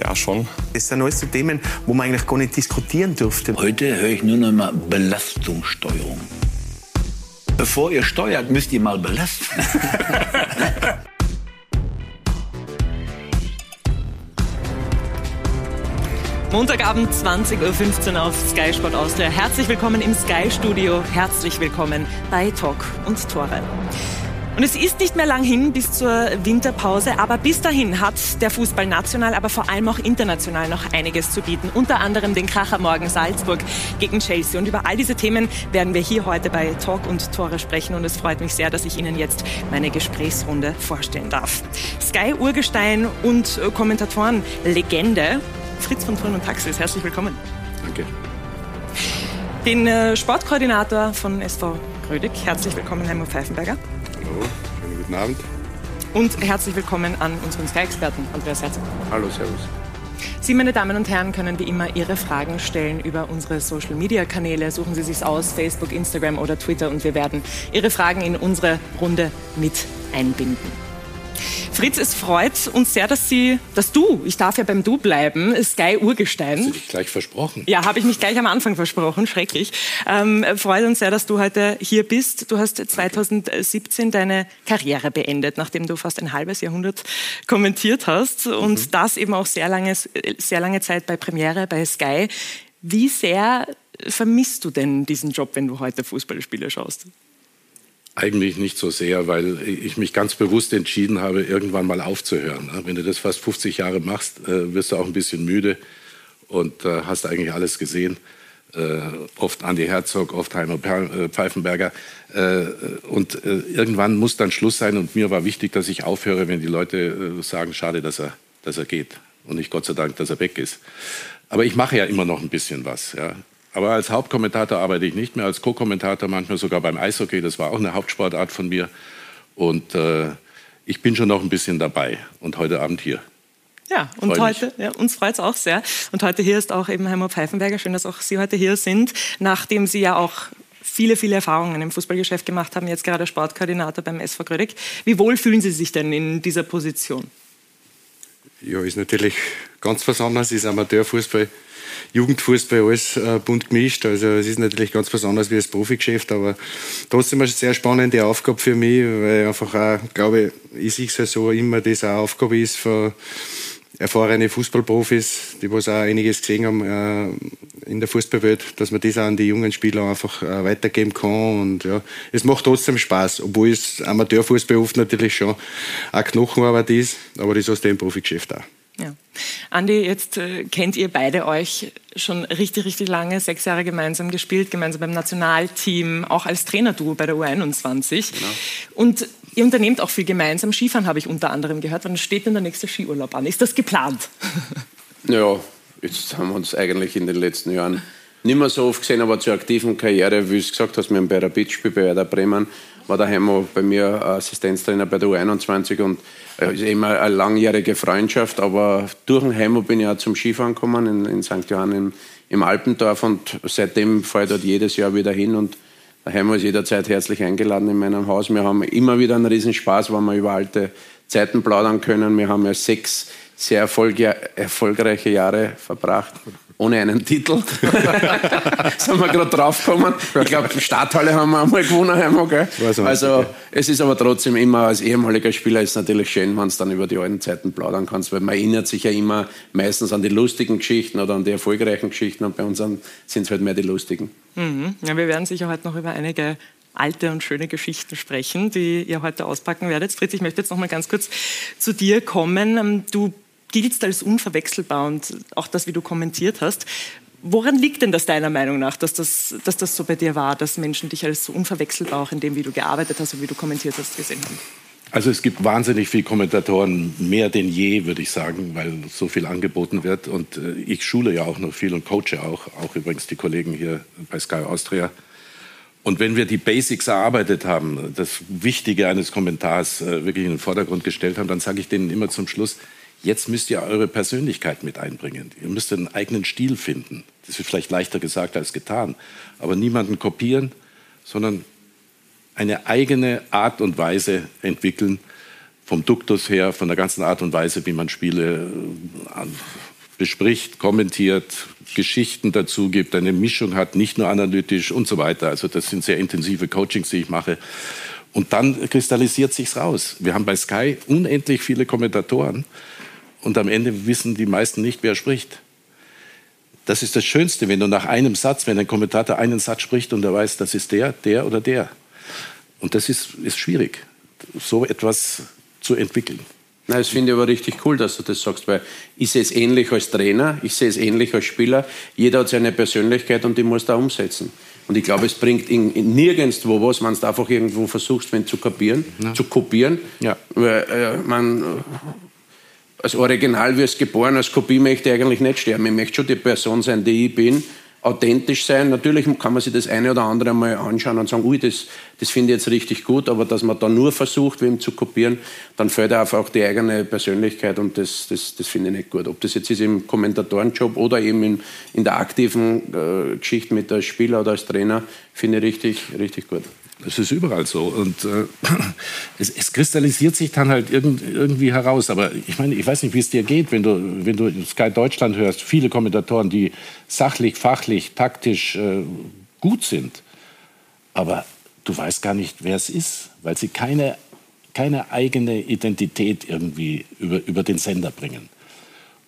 Ja, schon. Das sind alles so Themen, wo man eigentlich gar nicht diskutieren dürfte. Heute höre ich nur noch mal Belastungssteuerung. Bevor ihr steuert, müsst ihr mal belasten. Montagabend 20.15 Uhr auf Sky Sport Austria. Herzlich willkommen im Sky Studio. Herzlich willkommen bei Talk und Tore. Und es ist nicht mehr lang hin bis zur Winterpause, aber bis dahin hat der Fußball national, aber vor allem auch international noch einiges zu bieten. Unter anderem den Kracher morgen Salzburg gegen Chelsea. Und über all diese Themen werden wir hier heute bei Talk und Tore sprechen. Und es freut mich sehr, dass ich Ihnen jetzt meine Gesprächsrunde vorstellen darf. Sky Urgestein und Kommentatoren Legende Fritz von Turn und Taxis. Herzlich willkommen. Danke. Den äh, Sportkoordinator von SV Grödig. Herzlich willkommen, Heimo Pfeifenberger. Hallo, schönen guten Abend. Und herzlich willkommen an unseren Sky-Experten, Andreas Herzog. Hallo, servus. Sie, meine Damen und Herren, können wie immer Ihre Fragen stellen über unsere Social-Media-Kanäle. Suchen Sie sich aus, Facebook, Instagram oder Twitter und wir werden Ihre Fragen in unsere Runde mit einbinden. Fritz, es freut uns sehr, dass Sie, dass du, ich darf ja beim Du bleiben, Sky Urgestein. Hast du dich gleich versprochen? Ja, habe ich mich gleich am Anfang versprochen, schrecklich. Ähm, freut uns sehr, dass du heute hier bist. Du hast 2017 deine Karriere beendet, nachdem du fast ein halbes Jahrhundert kommentiert hast und mhm. das eben auch sehr lange, sehr lange Zeit bei Premiere, bei Sky. Wie sehr vermisst du denn diesen Job, wenn du heute Fußballspiele schaust? Eigentlich nicht so sehr, weil ich mich ganz bewusst entschieden habe, irgendwann mal aufzuhören. Wenn du das fast 50 Jahre machst, äh, wirst du auch ein bisschen müde und äh, hast eigentlich alles gesehen. Äh, oft Andi Herzog, oft Heimo Pfeifenberger. Und irgendwann muss dann Schluss sein. Und mir war wichtig, dass ich aufhöre, wenn die Leute sagen, schade, dass er, dass er geht. Und nicht Gott sei Dank, dass er weg ist. Aber ich mache ja immer noch ein bisschen was. Aber als Hauptkommentator arbeite ich nicht mehr, als Co-Kommentator manchmal sogar beim Eishockey. Das war auch eine Hauptsportart von mir. Und äh, ich bin schon noch ein bisschen dabei und heute Abend hier. Ja, und Freu heute, ja, uns freut es auch sehr. Und heute hier ist auch eben Heimo Pfeifenberger. Schön, dass auch Sie heute hier sind, nachdem Sie ja auch viele, viele Erfahrungen im Fußballgeschäft gemacht haben, jetzt gerade Sportkoordinator beim SV Grödig. Wie wohl fühlen Sie sich denn in dieser Position? Ja, ist natürlich ganz was anderes, ist Amateurfußball Jugendfußball alles äh, bunt gemischt. Also es ist natürlich ganz was anderes wie das Profigeschäft, aber trotzdem eine sehr spannende Aufgabe für mich, weil ich einfach auch, glaube ich, sehe es so immer, dass eine Aufgabe ist für erfahrene Fußballprofis, die was auch einiges gesehen haben äh, in der Fußballwelt, dass man das auch an die jungen Spieler einfach äh, weitergeben kann. Und ja, es macht trotzdem Spaß, obwohl es Amateurfußball oft natürlich schon auch Knochenarbeit ist, aber das ist dem Profigeschäft auch. Ja. Andi, jetzt äh, kennt ihr beide euch schon richtig, richtig lange, sechs Jahre gemeinsam gespielt, gemeinsam beim Nationalteam, auch als Trainerduo bei der U21. Genau. Und ihr unternehmt auch viel gemeinsam. Skifahren habe ich unter anderem gehört. Wann steht denn der nächste Skiurlaub an? Ist das geplant? Ja, jetzt haben wir uns eigentlich in den letzten Jahren nicht mehr so oft gesehen, aber zur aktiven Karriere, wie du es gesagt hast, wir haben bei Rapid gespielt, bei Werder Bremen, war der Heimo bei mir Assistenztrainer bei der U21 und es ist immer eine langjährige Freundschaft, aber durch den Heimo bin ich auch zum Skifahren gekommen in, in St. Johann im, im Alpendorf und seitdem fahre ich dort jedes Jahr wieder hin und der Heimo ist jederzeit herzlich eingeladen in meinem Haus. Wir haben immer wieder einen Riesenspaß, weil wir über alte Zeiten plaudern können. Wir haben ja sechs sehr erfolgreiche Jahre verbracht ohne einen Titel. sind wir gerade draufgekommen. Ich glaube, die Stadthalle haben wir einmal gewonnen. Gell? Also es ist aber trotzdem immer, als ehemaliger Spieler ist es natürlich schön, wenn du dann über die alten Zeiten plaudern kannst, weil man erinnert sich ja immer meistens an die lustigen Geschichten oder an die erfolgreichen Geschichten und bei uns sind es halt mehr die lustigen. Mhm. Ja, wir werden sicher heute noch über einige alte und schöne Geschichten sprechen, die ihr heute auspacken werdet. Fritz, ich möchte jetzt noch mal ganz kurz zu dir kommen. Du giltst als unverwechselbar und auch das, wie du kommentiert hast. Woran liegt denn das deiner Meinung nach, dass das, dass das so bei dir war, dass Menschen dich als so unverwechselbar auch in dem, wie du gearbeitet hast und wie du kommentiert hast, gesehen haben? Also es gibt wahnsinnig viele Kommentatoren, mehr denn je, würde ich sagen, weil so viel angeboten wird. Und äh, ich schule ja auch noch viel und coache auch, auch übrigens die Kollegen hier bei Sky Austria. Und wenn wir die Basics erarbeitet haben, das Wichtige eines Kommentars äh, wirklich in den Vordergrund gestellt haben, dann sage ich denen immer zum Schluss, jetzt müsst ihr eure Persönlichkeit mit einbringen. Ihr müsst einen eigenen Stil finden. Das ist vielleicht leichter gesagt als getan. Aber niemanden kopieren, sondern eine eigene Art und Weise entwickeln, vom Duktus her, von der ganzen Art und Weise, wie man Spiele äh, bespricht, kommentiert, Geschichten dazu gibt, eine Mischung hat, nicht nur analytisch und so weiter. Also das sind sehr intensive Coachings, die ich mache. Und dann kristallisiert sich's raus. Wir haben bei Sky unendlich viele Kommentatoren und am Ende wissen die meisten nicht, wer spricht. Das ist das Schönste, wenn du nach einem Satz, wenn ein Kommentator einen Satz spricht und er weiß, das ist der, der oder der. Und das ist, ist schwierig, so etwas zu entwickeln. Na, das finde ich aber richtig cool, dass du das sagst, weil ich sehe es ähnlich als Trainer, ich sehe es ähnlich als Spieler. Jeder hat seine Persönlichkeit und die muss da umsetzen. Und ich glaube, es bringt in, in nirgendwo was, wenn du einfach irgendwo versuchst, wenn zu kapieren, ja. zu kopieren. Ja. Weil, äh, man, als Original wirst geboren, als Kopie möchte ich eigentlich nicht sterben. Ich möchte schon die Person sein, die ich bin authentisch sein. Natürlich kann man sich das eine oder andere mal anschauen und sagen, ui, das, das finde ich jetzt richtig gut, aber dass man da nur versucht, wem zu kopieren, dann fällt einfach die eigene Persönlichkeit und das, das, das finde ich nicht gut. Ob das jetzt ist im Kommentatorenjob oder eben in, in der aktiven äh, Geschichte mit als Spieler oder als Trainer, finde ich richtig, richtig gut. Das ist überall so. Und äh, es, es, kristallisiert sich dann halt irgend, irgendwie heraus. Aber ich meine, ich weiß nicht, wie es dir geht, wenn du, wenn du Sky Deutschland hörst, viele Kommentatoren, die sachlich, fachlich, taktisch äh, gut sind. Aber du weißt gar nicht, wer es ist, weil sie keine, keine eigene Identität irgendwie über, über den Sender bringen.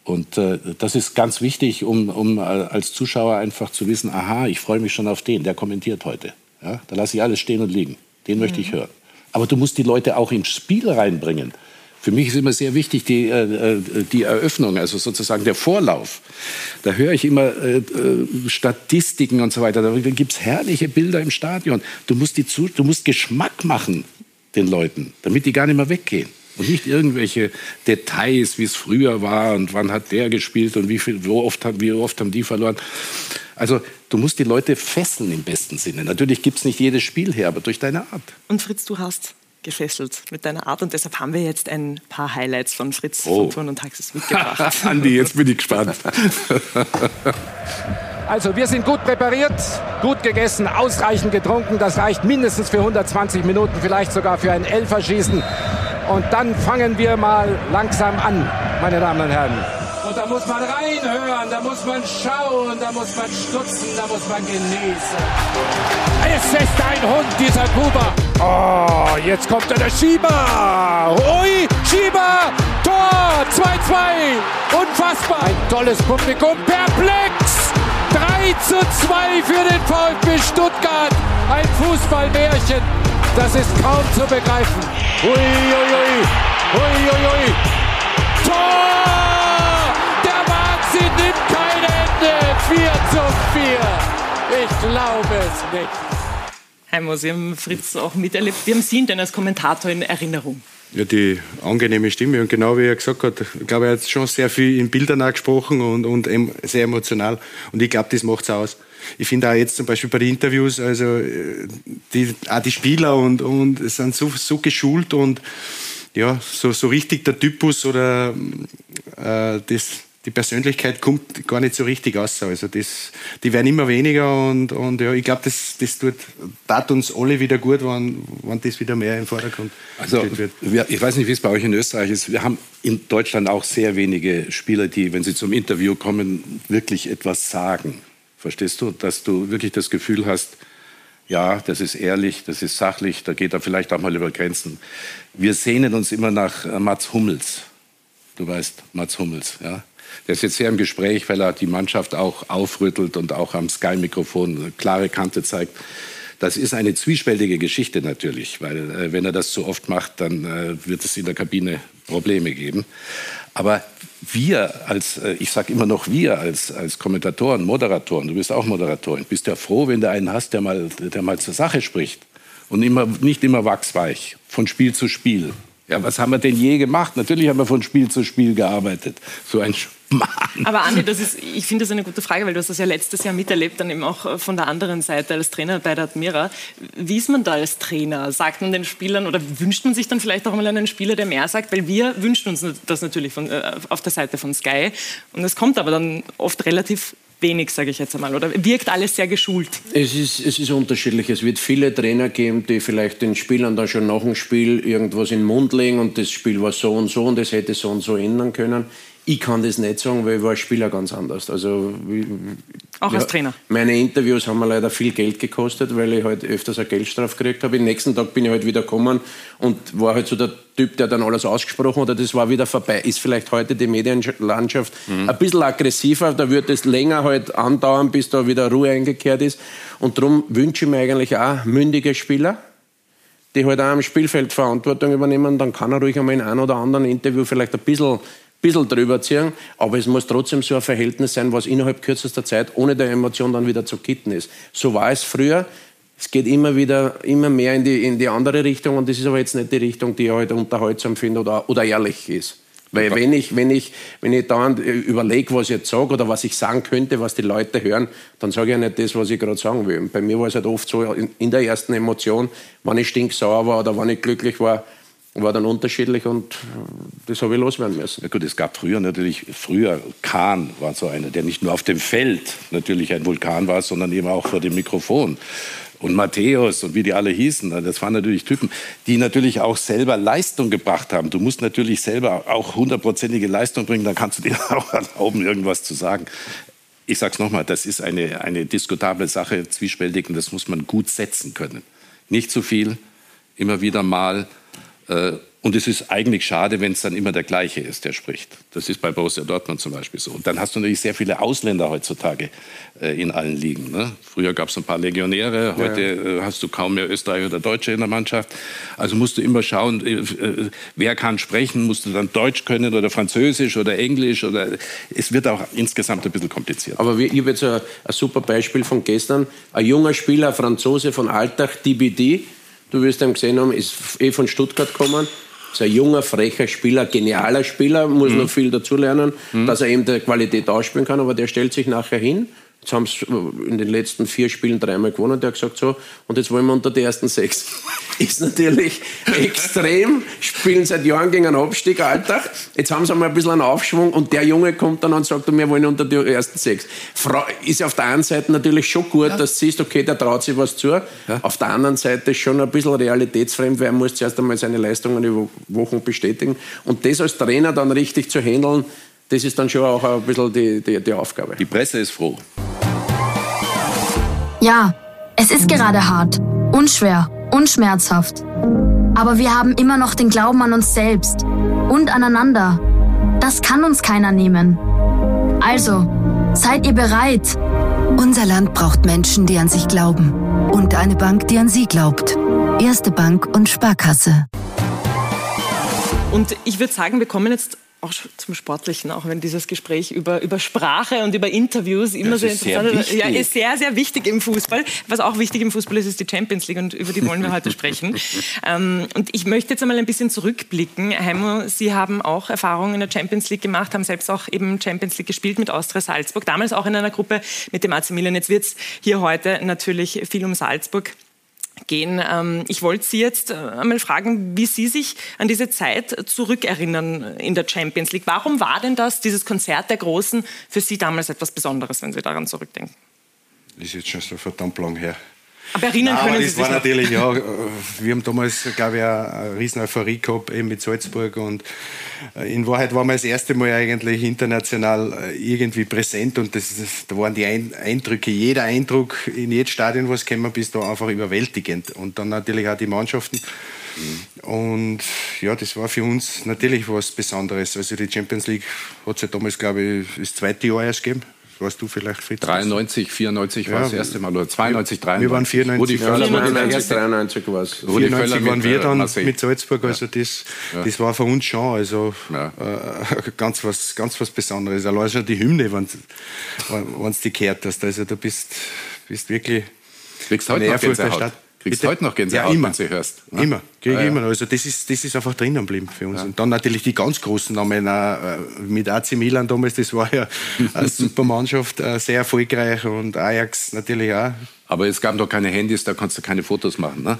Und äh, das ist ganz wichtig, um, um äh, als Zuschauer einfach zu wissen, aha, ich freue mich schon auf den, der kommentiert heute. Ja, da lasse ich alles stehen und liegen. Den mhm. möchte ich mhm. hören. Aber du musst die Leute auch ins Spiel reinbringen. Für mich ist immer sehr wichtig die, äh, äh die Eröffnung, also sozusagen der Vorlauf. Da höre ich immer äh, äh Statistiken und so weiter. Da gibt es herrliche Bilder im Stadion. Du musst, die zu, du musst Geschmack machen den Leuten, damit die gar nicht mehr weggehen. Und nicht irgendwelche Details, wie es früher war und wann hat der gespielt und wie, viel, wie, oft, wie oft haben die verloren. Also du musst die Leute fesseln im besten Sinne. Natürlich gibt es nicht jedes Spiel her, aber durch deine Art. Und Fritz, du hast gefesselt mit deiner Art und deshalb haben wir jetzt ein paar Highlights von Fritz oh. von Turn und Taxis mitgebracht. Andi, jetzt bin ich gespannt. Also wir sind gut präpariert, gut gegessen, ausreichend getrunken. Das reicht mindestens für 120 Minuten, vielleicht sogar für ein Elferschießen. Und dann fangen wir mal langsam an, meine Damen und Herren. Und da muss man reinhören, da muss man schauen, da muss man stutzen, da muss man genießen. Es ist ein Hund, dieser Kuba. Oh, jetzt kommt er, der Schieber. Ui, Schieber, Tor, 2-2. Unfassbar. Ein tolles Publikum, perplex. 3 zu 2 für den VfB Stuttgart. Ein Fußballmärchen. Das ist kaum zu begreifen. Ui, ui, ui. Ui, ui, ui. Tor! 4 zu 4. Ich glaube es nicht. Heimo, Sie haben Fritz auch miterlebt. Wie haben Sie ihn denn als Kommentator in Erinnerung? Ja, die angenehme Stimme. Und genau wie er gesagt hat, ich glaube, er hat schon sehr viel in Bildern auch gesprochen und, und sehr emotional. Und ich glaube, das macht es aus ich finde auch jetzt zum Beispiel bei den Interviews, also die, auch die Spieler und, und sind so, so geschult und ja, so, so richtig der Typus oder äh, das, die Persönlichkeit kommt gar nicht so richtig aus. Also das, die werden immer weniger und, und ja, ich glaube, das, das tut, tat uns alle wieder gut, wenn, wenn das wieder mehr im Vordergrund also, wird. Ich weiß nicht, wie es bei euch in Österreich ist. Wir haben in Deutschland auch sehr wenige Spieler, die, wenn sie zum Interview kommen, wirklich etwas sagen. Verstehst du? Dass du wirklich das Gefühl hast, ja, das ist ehrlich, das ist sachlich, da geht er vielleicht auch mal über Grenzen. Wir sehnen uns immer nach äh, Mats Hummels. Du weißt, Mats Hummels, ja. Der ist jetzt sehr im Gespräch, weil er die Mannschaft auch aufrüttelt und auch am Sky-Mikrofon klare Kante zeigt. Das ist eine zwiespältige Geschichte natürlich, weil äh, wenn er das zu oft macht, dann äh, wird es in der Kabine Probleme geben. Aber wir als, äh, ich sage immer noch wir als, als Kommentatoren, Moderatoren, du bist auch Moderatorin, bist ja froh, wenn du einen hast, der mal, der mal zur Sache spricht und immer, nicht immer wachsweich, von Spiel zu Spiel. Ja, was haben wir denn je gemacht? Natürlich haben wir von Spiel zu Spiel gearbeitet. So ein Schmarrn. Aber Andi, das ist, ich finde das eine gute Frage, weil du hast das ja letztes Jahr miterlebt, dann eben auch von der anderen Seite als Trainer bei der Admira. Wie ist man da als Trainer? Sagt man den Spielern oder wünscht man sich dann vielleicht auch mal einen Spieler, der mehr sagt? Weil wir wünschen uns das natürlich von, äh, auf der Seite von Sky. Und es kommt aber dann oft relativ wenig, sage ich jetzt einmal, oder wirkt alles sehr geschult? Es ist, es ist unterschiedlich. Es wird viele Trainer geben, die vielleicht den Spielern dann schon nach dem Spiel irgendwas in den Mund legen und das Spiel war so und so und das hätte so und so ändern können. Ich kann das nicht sagen, weil ich war als Spieler ganz anders. Also, Auch als Trainer? Meine Interviews haben mir leider viel Geld gekostet, weil ich halt öfters eine Geldstrafe gekriegt habe. Am nächsten Tag bin ich halt wieder gekommen und war halt so der Typ, der dann alles ausgesprochen hat, das war wieder vorbei. Ist vielleicht heute die Medienlandschaft mhm. ein bisschen aggressiver, da wird es länger halt andauern, bis da wieder Ruhe eingekehrt ist. Und darum wünsche ich mir eigentlich auch mündige Spieler, die halt auch am Spielfeld Verantwortung übernehmen. Dann kann er ruhig einmal in einem oder anderen Interview vielleicht ein bisschen bisschen drüber ziehen, aber es muss trotzdem so ein Verhältnis sein, was innerhalb kürzester Zeit ohne der Emotion dann wieder zu kitten ist. So war es früher. Es geht immer wieder immer mehr in die, in die andere Richtung und das ist aber jetzt nicht die Richtung, die ich heute halt unterhaltsam finde oder, oder ehrlich ist. Weil wenn ich, wenn ich, wenn ich da überlege, was ich jetzt sage oder was ich sagen könnte, was die Leute hören, dann sage ich ja nicht das, was ich gerade sagen will. Und bei mir war es halt oft so, in, in der ersten Emotion, wenn ich stinksauer war oder wenn ich glücklich war, war dann unterschiedlich und das habe ich loswerden müssen. Ja gut, es gab früher natürlich, früher Kahn war so einer, der nicht nur auf dem Feld natürlich ein Vulkan war, sondern eben auch vor dem Mikrofon. Und Matthäus und wie die alle hießen, das waren natürlich Typen, die natürlich auch selber Leistung gebracht haben. Du musst natürlich selber auch hundertprozentige Leistung bringen, dann kannst du dir auch erlauben, irgendwas zu sagen. Ich sage es nochmal, das ist eine, eine diskutable Sache, zwiespältig, und das muss man gut setzen können. Nicht zu viel, immer wieder mal äh, und es ist eigentlich schade, wenn es dann immer der gleiche ist, der spricht. Das ist bei Borussia Dortmund zum Beispiel so. Und dann hast du natürlich sehr viele Ausländer heutzutage äh, in allen Ligen. Ne? Früher gab es ein paar Legionäre, heute ja, ja. Äh, hast du kaum mehr Österreicher oder Deutsche in der Mannschaft. Also musst du immer schauen, äh, äh, wer kann sprechen, musst du dann Deutsch können oder Französisch oder Englisch. Oder es wird auch insgesamt ein bisschen kompliziert. Aber ich habe jetzt ein, ein super Beispiel von gestern. Ein junger Spieler, Franzose von Alltag, DBD, Du wirst ihn gesehen haben, ist eh von Stuttgart gekommen. Ist ein junger, frecher Spieler, genialer Spieler, muss mhm. noch viel dazulernen, mhm. dass er eben der Qualität ausspielen kann, aber der stellt sich nachher hin Jetzt haben sie in den letzten vier Spielen dreimal gewonnen. Der hat gesagt so, und jetzt wollen wir unter die ersten sechs. Ist natürlich extrem. Spielen seit Jahren gegen einen Abstieg, Alltag. Jetzt haben sie mal ein bisschen einen Aufschwung und der Junge kommt dann und sagt, wir wollen unter die ersten sechs. Ist auf der einen Seite natürlich schon gut, ja. dass du siehst, okay, der traut sich was zu. Ja. Auf der anderen Seite ist schon ein bisschen realitätsfremd, weil er muss zuerst einmal seine Leistungen über Wochen bestätigen. Und das als Trainer dann richtig zu handeln, das ist dann schon auch ein bisschen die, die, die Aufgabe. Die Presse ist froh. Ja, es ist gerade hart, unschwer und schmerzhaft. Aber wir haben immer noch den Glauben an uns selbst und aneinander. Das kann uns keiner nehmen. Also, seid ihr bereit? Unser Land braucht Menschen, die an sich glauben. Und eine Bank, die an sie glaubt. Erste Bank und Sparkasse. Und ich würde sagen, wir kommen jetzt auch zum Sportlichen, auch wenn dieses Gespräch über, über Sprache und über Interviews immer so interessant ist. Ja, ist sehr, sehr wichtig im Fußball. Was auch wichtig im Fußball ist, ist die Champions League und über die wollen wir heute sprechen. Ähm, und ich möchte jetzt einmal ein bisschen zurückblicken. Heimo, Sie haben auch Erfahrungen in der Champions League gemacht, haben selbst auch eben Champions League gespielt mit Austria Salzburg, damals auch in einer Gruppe mit dem AC Milan. Jetzt wird es hier heute natürlich viel um Salzburg gehen. Ähm, ich wollte Sie jetzt äh, einmal fragen, wie Sie sich an diese Zeit zurückerinnern in der Champions League. Warum war denn das, dieses Konzert der Großen, für Sie damals etwas Besonderes, wenn Sie daran zurückdenken? Das ist jetzt schon so verdammt lang her. Aber erinnern Nein, können aber das Sie war sich natürlich, ja, wir haben damals, glaube ich, eine riesen Euphorie gehabt, eben mit Salzburg und äh, in Wahrheit waren wir das erste Mal eigentlich international äh, irgendwie präsent und das, das, da waren die Eindrücke, jeder Eindruck in jedes Stadion, was gekommen bist, da einfach überwältigend und dann natürlich auch die Mannschaften. Mhm. Und ja, das war für uns natürlich was Besonderes. Also die Champions League hat es ja damals, glaube ich, das zweite Jahr erst gegeben warst du vielleicht fit? 93, 94 war das erste Mal oder 92, 93. Wir waren 94. Rudi Völler 94, 93 war es. Rudi 94 waren wir dann Marseille. mit Salzburg, also das, ja. das war für uns schon also ja. äh, ganz, was, ganz was Besonderes. Allein schon die Hymne, wenn du die gehört hast. Also du bist, bist wirklich Kriegst heute noch Gänsehaut. Kriegst du heute noch Gänsehaut, ja, immer. wenn du hörst? Ne? Immer, kriege Ja, ich ja. immer. Also das ist, das ist einfach drinnen geblieben für uns. Und dann natürlich die ganz großen Namen äh, mit AC Milan damals, das war ja eine super Mannschaft, äh, sehr erfolgreich und Ajax natürlich auch. Aber es gab doch keine Handys, da kannst du keine Fotos machen, ne?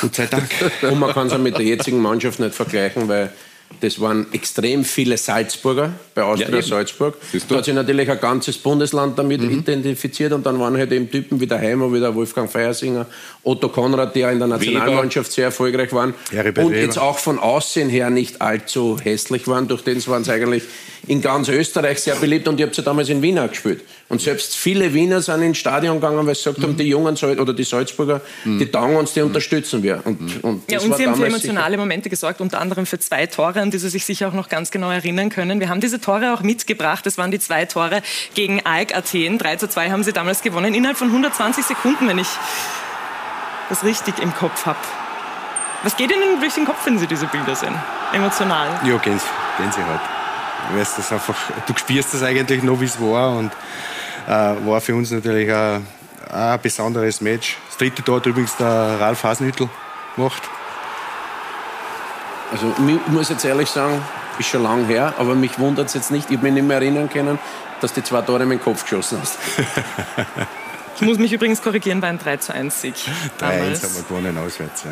Gott sei Dank. Und man kann es auch mit der jetzigen Mannschaft nicht vergleichen, weil das waren extrem viele Salzburger bei Austria Ja. Salzburg. Da hat sich natürlich ein ganzes Bundesland damit Mhm. identifiziert und dann waren halt eben Typen wie der Heimer, wie der Wolfgang Feiersinger, Otto Konrad, die ja in der Nationalmannschaft sehr erfolgreich waren Heribert und Weber. jetzt auch von Aussehen her nicht allzu hässlich waren. Durch den waren sie eigentlich in ganz Österreich sehr beliebt und ich habe sie damals in Wien auch gespielt. Und selbst viele Wiener sind ins Stadion gegangen, weil sie gesagt Mhm. haben, die Jungen oder die Salzburger, die taugen uns, die unterstützen wir. Und, und Ja, und Sie haben für emotionale Momente gesorgt, unter anderem für zwei Tore, an die Sie sich sicher auch noch ganz genau erinnern können. Wir haben diese Tore auch mitgebracht. Das waren die zwei Tore gegen AEK Athen. 3 zu 2 haben Sie damals gewonnen, innerhalb von 120 Sekunden, wenn ich das richtig im Kopf habe. Was geht Ihnen durch den Kopf, wenn Sie diese Bilder sehen? Emotional. Ja, Gänse, Gänsehaut. Du weißt das einfach, du spürst das eigentlich noch, wie es war und äh, war für uns natürlich ein, ein besonderes Match. Das dritte Tor hat übrigens der Ralf Hasenhüttl gemacht. Also ich muss jetzt ehrlich sagen, ist schon lang her, aber mich wundert es jetzt nicht. Ich habe mich nicht mehr erinnern können, dass die zwei Tore in den Kopf geschossen hast. Ich muss mich übrigens korrigieren, war ein 3 zu 1 Sieg 3-1 damals. haben wir gewonnen auswärts. Ja.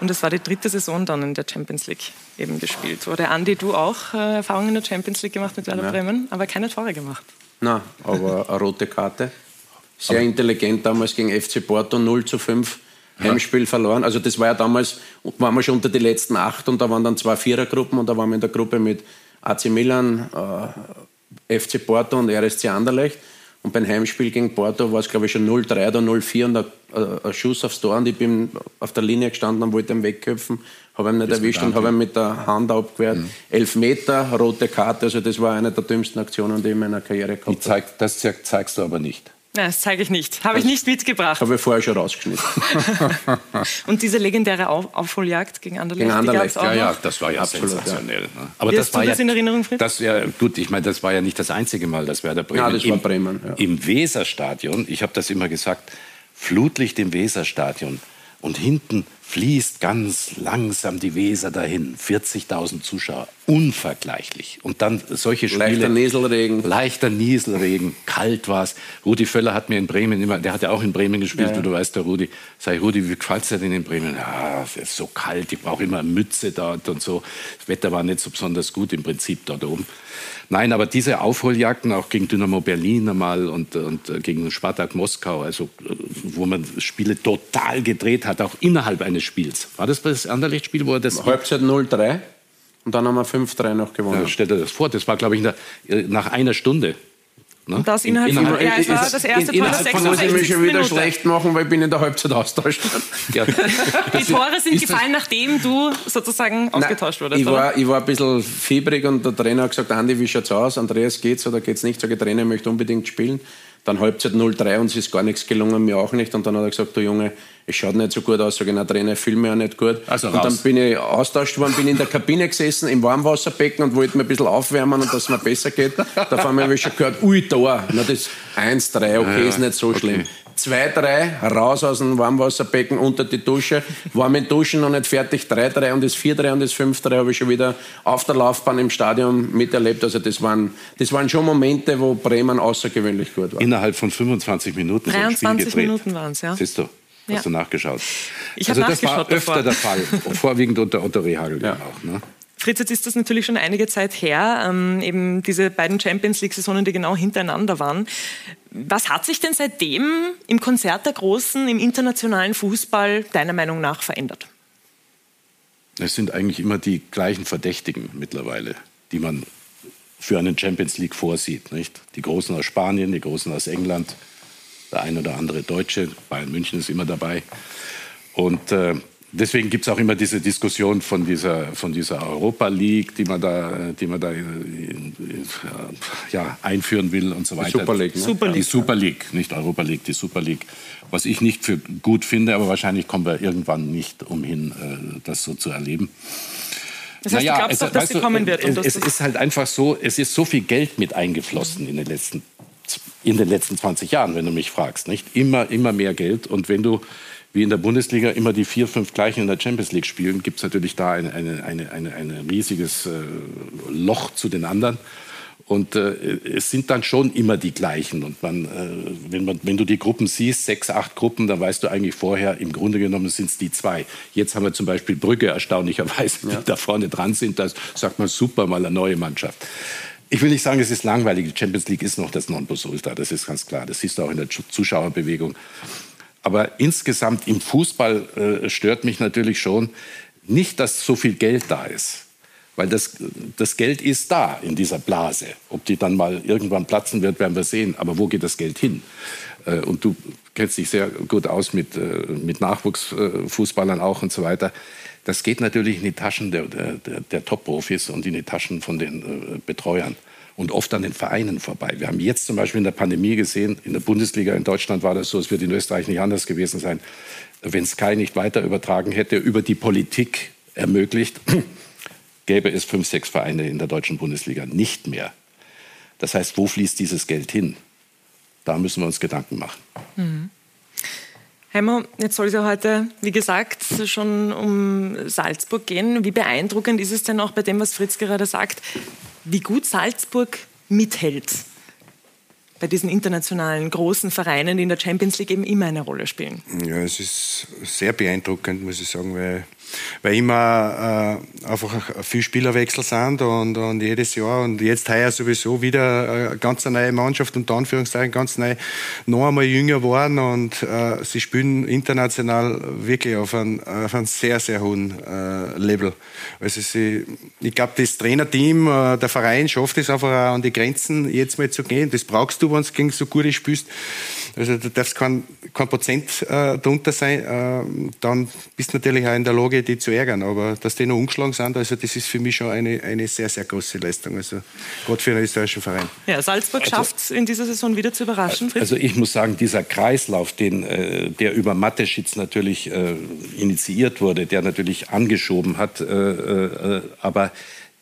Und es war die dritte Saison dann in der Champions League eben gespielt wurde. Andi, du auch äh, Erfahrungen in der Champions League gemacht mit Werder Ja. Bremen, aber keine Tore gemacht. Na, aber eine rote Karte. Sehr intelligent damals gegen FC Porto, 0 zu 5. Heimspiel verloren. Also das war ja damals, waren wir schon unter die letzten acht und da waren dann zwei Vierergruppen und da waren wir in der Gruppe mit AC Milan, äh, FC Porto und RSC Anderlecht. Und beim Heimspiel gegen Porto war es, glaube ich, schon 0-3 oder 0-4 und ein, äh, ein Schuss aufs Tor und ich bin auf der Linie gestanden und wollte ihn wegköpfen, habe ihn nicht Bist erwischt und habe ihn mit der Hand abgewehrt. Elf Meter, rote Karte, also das war eine der dümmsten Aktionen, die ich in meiner Karriere gehabt habe. Zeig, das zeig- zeigst du aber nicht. Nein, das zeige ich nicht. Habe ich nicht mitgebracht. Habe ich vorher schon rausgeschnitten. Und diese legendäre Auf Aufholjagd gegen Anderlecht, Gegen Anderlecht, auch Ja, ja, das war ja Absolut, sensationell. Ne? Wie Aber hast das du war das ja, in Erinnerung, Fritz? Das, ja, gut, ich meine, das war ja nicht das einzige Mal, dass Werder Bremen, Ja, das war im, Bremen, ja. im Weserstadion, ich habe das immer gesagt, Flutlicht im Weserstadion und hinten fließt ganz langsam die Weser dahin, 40.000 Zuschauer, unvergleichlich. Und dann solche Spiele. Leichter Nieselregen. Leichter Nieselregen, kalt war es. Rudi Völler hat mir in Bremen immer, der hat ja auch in Bremen gespielt, Ja, ja. du weißt, der Rudi. Sag ich, Rudi, wie gefällt es dir denn in Bremen? Ja, es ist so kalt, ich brauche immer eine Mütze dort und so. Das Wetter war nicht so besonders gut im Prinzip dort oben. Nein, aber diese Aufholjagden auch gegen Dynamo Berlin einmal und, und äh, gegen Spartak Moskau, also äh, wo man Spiele total gedreht hat, auch innerhalb eines Spiels. War das das Anderlecht-Spiel, wo er das Halbzeit 0-3 und dann haben wir 5-3 noch gewonnen. ja, stell dir das vor, das war, glaube ich, äh, nach einer Stunde. Ne? Und das innerhalb von- ja, es war das erste Tor, das Innerhalb von muss ich mich schon wieder 66. schlecht machen, weil ich bin in der Halbzeit austauscht. Ja. Die Tore sind gefallen, nachdem du sozusagen ausgetauscht wurdest, ich oder? war, ich war ein bisschen fiebrig und der Trainer hat gesagt, Andi, wie schaut's aus? Andreas, geht's oder geht's nicht? Sag ich, Trainer, ich möchte unbedingt spielen. Dann Halbzeit 0-3 und es ist gar nichts gelungen, mir auch nicht. Und dann hat er gesagt, du Junge, es schaut nicht so gut aus. Sag ich, na Trainer, ich fühle mich auch nicht gut. Also und dann raus. bin ich austauscht worden, bin in der Kabine gesessen, im Warmwasserbecken und wollte mir ein bisschen aufwärmen und dass es mir besser geht. Da vor allem habe ich schon gehört, ui, Tor. Na, das 1-3, okay, Ja, ist nicht so okay. schlimm. 2-3, raus aus dem Warmwasserbecken, unter die Dusche, war mit Duschen noch nicht fertig, 3-3 und das 4-3 und das 5-3 habe ich schon wieder auf der Laufbahn im Stadion miterlebt. Also das waren, das waren schon Momente, wo Bremen außergewöhnlich gut war. Innerhalb von 25 Minuten so ein Spiel 23 gedreht. Minuten waren es, ja. Siehst du? Hast Ja. du nachgeschaut? Ich also das war öfter davor. der Fall, vorwiegend unter Otto Rehagel Ja. auch. Ne? Fritz, jetzt ist das natürlich schon einige Zeit her, ähm, eben diese beiden Champions League-Saisonen, die genau hintereinander waren. Was hat sich denn seitdem im Konzert der Großen, im internationalen Fußball deiner Meinung nach verändert? Es sind eigentlich immer die gleichen Verdächtigen mittlerweile, die man für einen Champions League vorsieht. Nicht? Die Großen aus Spanien, die Großen aus England, der ein oder andere Deutsche, Bayern München ist immer dabei. Und äh, deswegen gibt es auch immer diese Diskussion von dieser, von dieser Europa League, die man da, die man da äh, ja, einführen will und so weiter. Super League, ne? Super Die League. Super League, nicht Europa League, die Super League. Was ich nicht für gut finde, aber wahrscheinlich kommen wir irgendwann nicht umhin, äh, das so zu erleben. Das heißt, du glaubst doch, dass sie kommen wird. Und Es, es ist halt einfach so, es ist so viel Geld mit eingeflossen in den letzten in den letzten 20 Jahren, wenn du mich fragst, nicht? Immer, immer mehr Geld. Und wenn du, wie in der Bundesliga immer die vier, fünf gleichen in der Champions League spielen, gibt es natürlich da ein eine, eine, eine, eine riesiges äh, Loch zu den anderen. Und äh, es sind dann schon immer die gleichen. Und man, äh, wenn, man, wenn du die Gruppen siehst, sechs, acht Gruppen, dann weißt du eigentlich vorher, im Grunde genommen sind es die zwei. Jetzt haben wir zum Beispiel Brügge erstaunlicherweise, die da vorne dran sind. Da sagt man super, mal eine neue Mannschaft. Ich will nicht sagen, es ist langweilig. Die Champions League ist noch das Nonplusultra, das ist ganz klar. Das siehst du auch in der Zuschauerbewegung. Aber insgesamt im Fußball äh, stört mich natürlich schon nicht, dass so viel Geld da ist. Weil das, das Geld ist da in dieser Blase. Ob die dann mal irgendwann platzen wird, werden wir sehen. Aber wo geht das Geld hin? Äh, und du kennst dich sehr gut aus mit, äh, mit Nachwuchsfußballern auch und so weiter. Das geht natürlich in die Taschen der, der, der Top-Profis und in die Taschen von den äh, Betreuern und oft an den Vereinen vorbei. Wir haben jetzt zum Beispiel in der Pandemie gesehen, in der Bundesliga in Deutschland war das so, es wird in Österreich nicht anders gewesen sein, wenn Sky nicht weiter übertragen hätte, über die Politik ermöglicht, gäbe es fünf, sechs Vereine in der deutschen Bundesliga nicht mehr. Das heißt, wo fließt dieses Geld hin? Da müssen wir uns Gedanken machen. Mhm. Heimo, jetzt soll es ja heute, wie gesagt, schon um Salzburg gehen. Wie beeindruckend ist es denn auch bei dem, was Fritz gerade sagt, wie gut Salzburg mithält? bei diesen internationalen großen Vereinen, die in der Champions League eben immer eine Rolle spielen? Ja, es ist sehr beeindruckend, muss ich sagen, weil, weil immer äh, einfach viel Spielerwechsel sind und, und jedes Jahr und jetzt heuer sowieso wieder eine ganz neue Mannschaft, unter Anführungszeichen ganz neu, noch einmal jünger waren und äh, sie spielen international wirklich auf einem, auf einem sehr, sehr hohen äh, Level. Also sie, ich glaube, das Trainerteam, äh, der Verein schafft es einfach auch an die Grenzen jetzt mal zu gehen. Das brauchst du wenn du gegen so gut spielst. Also da darfst kein, kein Prozent äh, drunter sein. Äh, dann bist du natürlich auch in der Lage, die zu ärgern. Aber dass die noch umgeschlagen sind, also das ist für mich schon eine, eine sehr, sehr große Leistung. Also gerade für einen österreichischen Verein. Ja, Salzburg also, schafft es in dieser Saison wieder zu überraschen. Fritz? Also ich muss sagen, dieser Kreislauf, den, äh, der über Mateschitz natürlich äh, initiiert wurde, der natürlich angeschoben hat, äh, äh, aber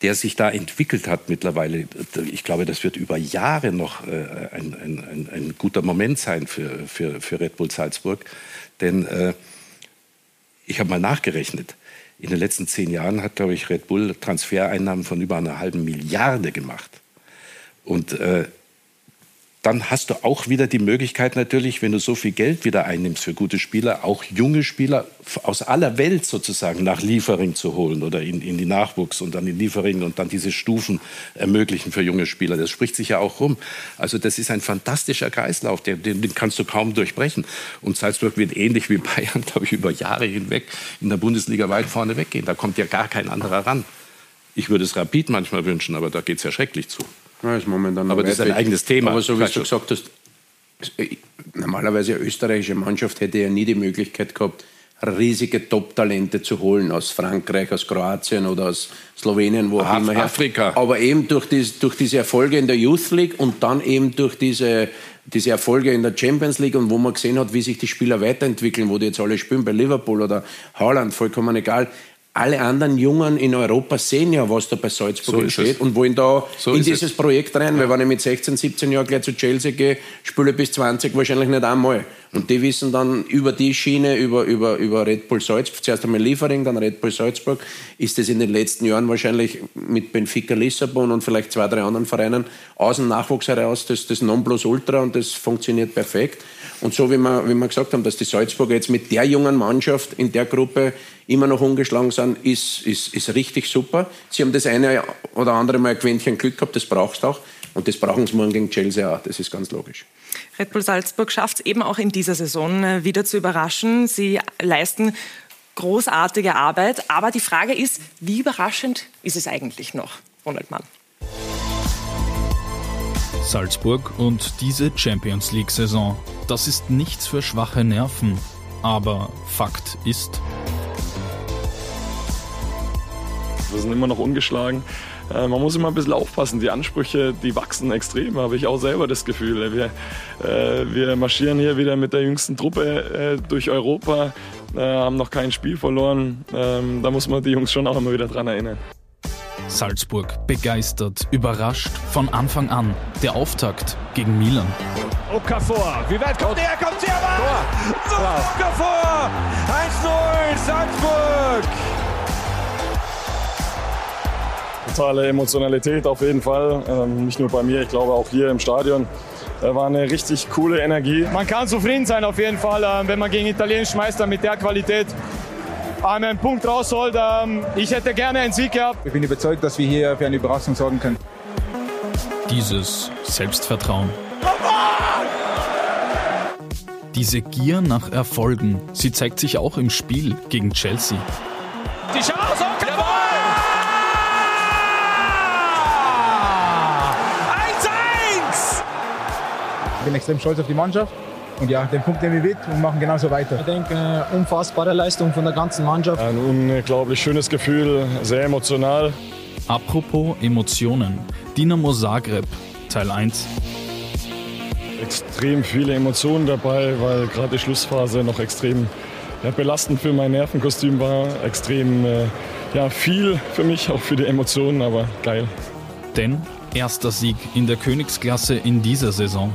der sich da entwickelt hat mittlerweile. Ich glaube, das wird über Jahre noch äh, ein, ein, ein, guter Moment sein für, für, für Red Bull Salzburg. Denn äh, ich habe mal nachgerechnet. In den letzten zehn Jahren hat, glaube ich, Red Bull Transfereinnahmen von über einer halben Milliarde gemacht. Und äh, dann hast du auch wieder die Möglichkeit natürlich, wenn du so viel Geld wieder einnimmst für gute Spieler, auch junge Spieler aus aller Welt sozusagen nach Liefering zu holen oder in, in die Nachwuchs und dann in Liefering und dann diese Stufen ermöglichen für junge Spieler. Das spricht sich ja auch rum. Also das ist ein fantastischer Kreislauf, den, den kannst du kaum durchbrechen. Und Salzburg wird ähnlich wie Bayern, glaube ich, über Jahre hinweg in der Bundesliga weit vorne weggehen. Da kommt ja gar kein anderer ran. Ich würde es Rapid manchmal wünschen, aber da geht es ja schrecklich zu. Ja, ist momentan aber das ist ein eigenes Thema. Aber so wie du gesagt hast, normalerweise eine österreichische Mannschaft hätte ja nie die Möglichkeit gehabt, riesige Top-Talente zu holen aus Frankreich, aus Kroatien oder aus Slowenien, wo auch Af immer her. Afrika. Aber eben durch, dies, durch diese Erfolge in der Youth League und dann eben durch diese, diese Erfolge in der Champions League und wo man gesehen hat, wie sich die Spieler weiterentwickeln, wo die jetzt alle spielen, bei Liverpool oder Haaland, vollkommen egal alle anderen Jungen in Europa sehen ja, was da bei Salzburg so entsteht und wollen da so in dieses es. Projekt rein. Ja. Weil wenn ich mit 16, 17 Jahren gleich zu Chelsea gehe, spiele bis 20 wahrscheinlich nicht einmal. Und die wissen dann über die Schiene, über, über, über Red Bull Salzburg, zuerst einmal Liefering, dann Red Bull Salzburg, ist das in den letzten Jahren wahrscheinlich mit Benfica Lissabon und vielleicht zwei, drei anderen Vereinen aus dem Nachwuchs heraus das, das Nonplusultra und das funktioniert perfekt. Und so wie wir, wie wir gesagt haben, dass die Salzburger jetzt mit der jungen Mannschaft in der Gruppe immer noch ungeschlagen sind, ist, ist, ist richtig super. Sie haben das eine oder andere Mal ein Quäntchen Glück gehabt, das brauchst du auch. Und das brauchen sie morgen gegen Chelsea auch, das ist ganz logisch. Red Bull Salzburg schafft es eben auch in dieser Saison äh, wieder zu überraschen. Sie leisten großartige Arbeit. Aber die Frage ist, wie überraschend ist es eigentlich noch, Ronald Mann? Salzburg und diese Champions League-Saison. Das ist nichts für schwache Nerven. Aber Fakt ist, Wir sind immer noch ungeschlagen. Äh, man muss immer ein bisschen aufpassen. Die Ansprüche, die wachsen extrem, habe ich auch selber das Gefühl. Wir, äh, wir marschieren hier wieder mit der jüngsten Truppe äh, durch Europa, haben noch kein Spiel verloren. Ähm, da muss man die Jungs schon auch immer wieder dran erinnern. Salzburg begeistert, überrascht von Anfang an. Der Auftakt gegen Milan. Okafor, wie weit kommt er? Kommt sie aber! So, Okafor! 1-0 Salzburg! Totale Emotionalität auf jeden Fall. Ähm, nicht nur bei mir, ich glaube auch hier im Stadion. Da war eine richtig coole Energie. Man kann zufrieden sein auf jeden Fall, äh, wenn man gegen italienischen Meister mit der Qualität einen Punkt rausholt. Ähm, ich hätte gerne einen Sieg gehabt. Ich bin überzeugt, dass wir hier für eine Überraschung sorgen können. Dieses Selbstvertrauen. Diese Gier nach Erfolgen, sie zeigt sich auch im Spiel gegen Chelsea. Die Chance, Okafor! 1-1! Ich bin extrem stolz auf die Mannschaft. Und ja, den Punkt nehmen wir mit und machen genauso weiter. Ich denke, äh, unfassbare Leistung von der ganzen Mannschaft. Ein unglaublich schönes Gefühl, sehr emotional. Apropos Emotionen. Dynamo Zagreb, Teil 1. Extrem viele Emotionen dabei, weil gerade die Schlussphase noch extrem ja, belastend für mein Nervenkostüm war. Extrem äh, ja, viel für mich, auch für die Emotionen, aber geil. Denn erster Sieg in der Königsklasse in dieser Saison.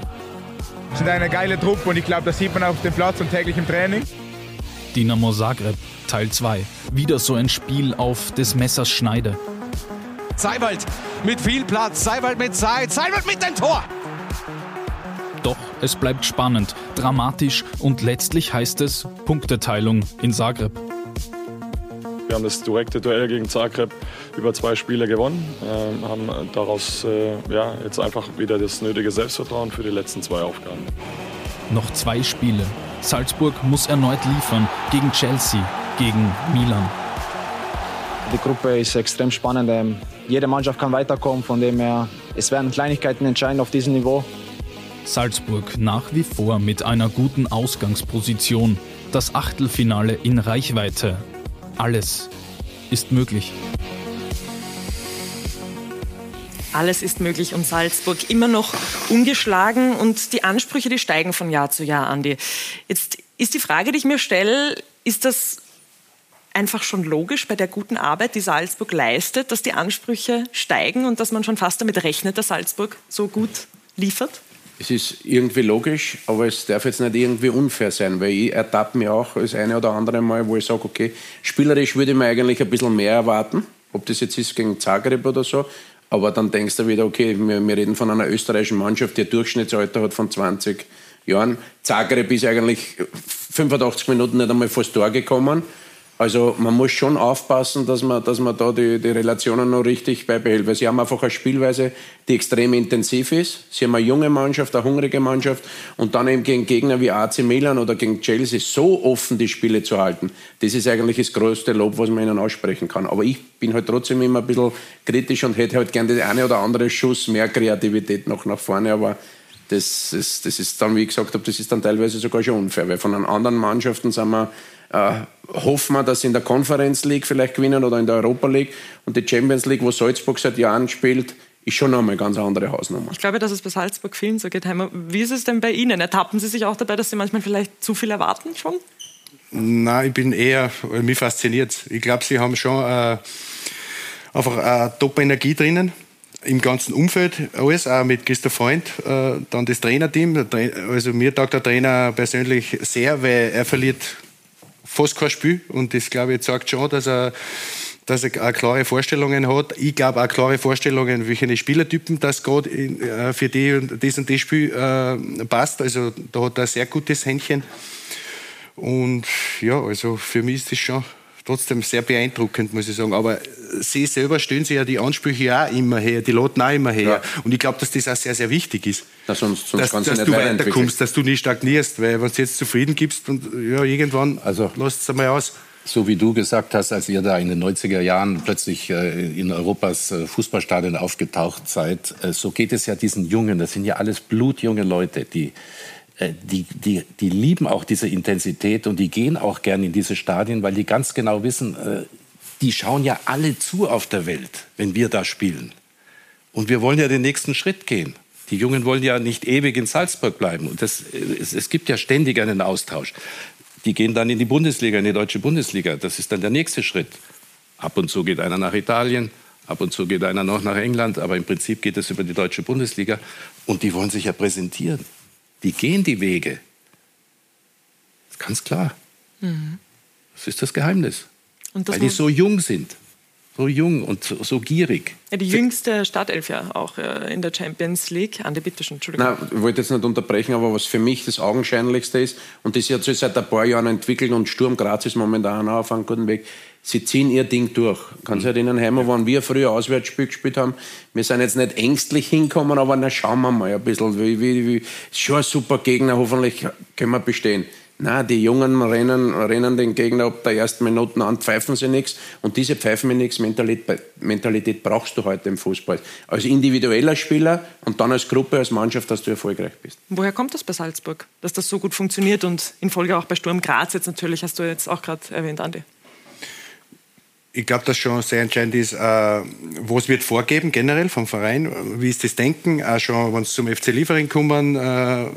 Wir sind eine geile Truppe und ich glaube, das sieht man auf dem Platz und täglich im Training. Dynamo Zagreb, Teil 2. Wieder so ein Spiel auf des Messers Schneide. Seiwald mit viel Platz, Seiwald mit Zeit, Seiwald mit dem Tor! Doch es bleibt spannend, dramatisch und letztlich heißt es Punkteteilung in Zagreb. Wir haben das direkte Duell gegen Zagreb über zwei Spiele gewonnen, äh, haben daraus äh, ja, jetzt einfach wieder das nötige Selbstvertrauen für die letzten zwei Aufgaben. Noch zwei Spiele. Salzburg muss erneut liefern gegen Chelsea, gegen Milan. Die Gruppe ist extrem spannend. Ähm, jede Mannschaft kann weiterkommen, von dem her, es werden Kleinigkeiten entscheiden auf diesem Niveau. Salzburg nach wie vor mit einer guten Ausgangsposition. Das Achtelfinale in Reichweite. Alles ist möglich. Alles ist möglich und Salzburg immer noch ungeschlagen und die Ansprüche, die steigen von Jahr zu Jahr, Andi. Jetzt ist die Frage, die ich mir stelle, ist das einfach schon logisch bei der guten Arbeit, die Salzburg leistet, dass die Ansprüche steigen und dass man schon fast damit rechnet, dass Salzburg so gut liefert? Es ist irgendwie logisch, aber es darf jetzt nicht irgendwie unfair sein, weil ich ertappe mich auch das eine oder andere Mal, wo ich sage, okay, spielerisch würde ich mir eigentlich ein bisschen mehr erwarten, ob das jetzt ist gegen Zagreb oder so, aber dann denkst du wieder, okay, wir, wir reden von einer österreichischen Mannschaft, die ein Durchschnittsalter hat von 20 Jahren. Zagreb ist eigentlich 85 Minuten nicht einmal vor das Tor gekommen. Also man muss schon aufpassen, dass man, dass man da die, die Relationen noch richtig beibehält. Weil sie haben einfach eine Spielweise, die extrem intensiv ist. Sie haben eine junge Mannschaft, eine hungrige Mannschaft und dann eben gegen Gegner wie AC Milan oder gegen Chelsea so offen die Spiele zu halten. Das ist eigentlich das größte Lob, was man ihnen aussprechen kann. Aber ich bin halt trotzdem immer ein bisschen kritisch und hätte halt gerne den eine oder andere Schuss mehr Kreativität noch nach vorne. Aber das ist, das ist dann, wie ich gesagt habe, das ist dann teilweise sogar schon unfair. Weil von den anderen Mannschaften sind wir hoffen wir, dass sie in der Conference League vielleicht gewinnen oder in der Europa League. Und die Champions League, wo Salzburg seit Jahren spielt, ist schon nochmal eine ganz andere Hausnummer. Ich glaube, dass es bei Salzburg vielen so geht. Heimer. Wie ist es denn bei Ihnen? Ertappen Sie sich auch dabei, dass Sie manchmal vielleicht zu viel erwarten schon? Nein, ich bin eher, mich fasziniert. Ich glaube, Sie haben schon äh, einfach eine Top-Energie drinnen im ganzen Umfeld alles, auch mit Christoph Freund, äh, dann das Trainerteam. Also mir taugt der Trainer persönlich sehr, weil er verliert fast kein Spiel und das glaube ich zeigt schon, dass er dass er auch klare Vorstellungen hat. Ich glaube auch klare Vorstellungen, welche Spielertypen das gerade äh, für die und das und das Spiel äh, passt. Also da hat er ein sehr gutes Händchen. Und ja, also für mich ist das schon trotzdem sehr beeindruckend, muss ich sagen. Aber sie selber stellen sich ja die Ansprüche auch immer her, die lauten auch immer her. Ja. Und ich glaube, dass das auch sehr, sehr wichtig ist. Na, sonst, sonst dass, dass du weiterkommst, dass du nicht stagnierst. Weil wenn du jetzt zufrieden gibst und ja, irgendwann also, lässt es einmal aus. So wie du gesagt hast, als ihr da in den 90er Jahren plötzlich äh, in Europas äh, Fußballstadien aufgetaucht seid, äh, so geht es ja diesen Jungen, das sind ja alles blutjunge Leute, die die, die, die lieben auch diese Intensität und die gehen auch gern in diese Stadien, weil die ganz genau wissen, äh, die schauen ja alle zu auf der Welt, wenn wir da spielen. Und wir wollen ja den nächsten Schritt gehen. Die Jungen wollen ja nicht ewig in Salzburg bleiben. Und das, es, es gibt ja ständig einen Austausch. Die gehen dann in die Bundesliga, in die deutsche Bundesliga. Das ist dann der nächste Schritt. Ab und zu geht einer nach Italien, Ab und zu geht einer noch nach England, aber im Prinzip geht es über die deutsche Bundesliga. Und die wollen sich ja präsentieren. Die gehen die Wege. Ganz klar. Mhm. Das ist das Geheimnis. Das Weil die so jung sind. So jung und so, so gierig. Ja, die jüngste Startelf ja auch äh, in der Champions League. Andi, bitte schon, Entschuldigung. Nein, ich wollte jetzt nicht unterbrechen, aber was für mich das Augenscheinlichste ist, und das hat sich seit ein paar Jahren entwickelt und Sturm Graz ist momentan auch auf einem guten Weg, sie ziehen ihr Ding durch. Kannst du dich erinnern, Heimer, wann wir früher Auswärtsspiel gespielt haben, wir sind jetzt nicht ängstlich hinkommen, aber na schauen wir mal ein bisschen, wie, wie, wie, ist schon ein super Gegner, hoffentlich können wir bestehen. Na, die Jungen rennen, rennen den Gegner ab der ersten Minuten an, pfeifen sie nichts. Und diese pfeifen mir nichts Mentalität, Mentalität brauchst du heute im Fußball. Als individueller Spieler und dann als Gruppe, als Mannschaft, dass du erfolgreich bist. Woher kommt das bei Salzburg, dass das so gut funktioniert und in Folge auch bei Sturm Graz jetzt natürlich, hast du jetzt auch gerade erwähnt, Andi. Ich glaube, dass schon sehr entscheidend ist, äh, was wird vorgeben generell vom Verein, wie ist das Denken, auch schon, wenn es zum FC Liefering kommen, äh,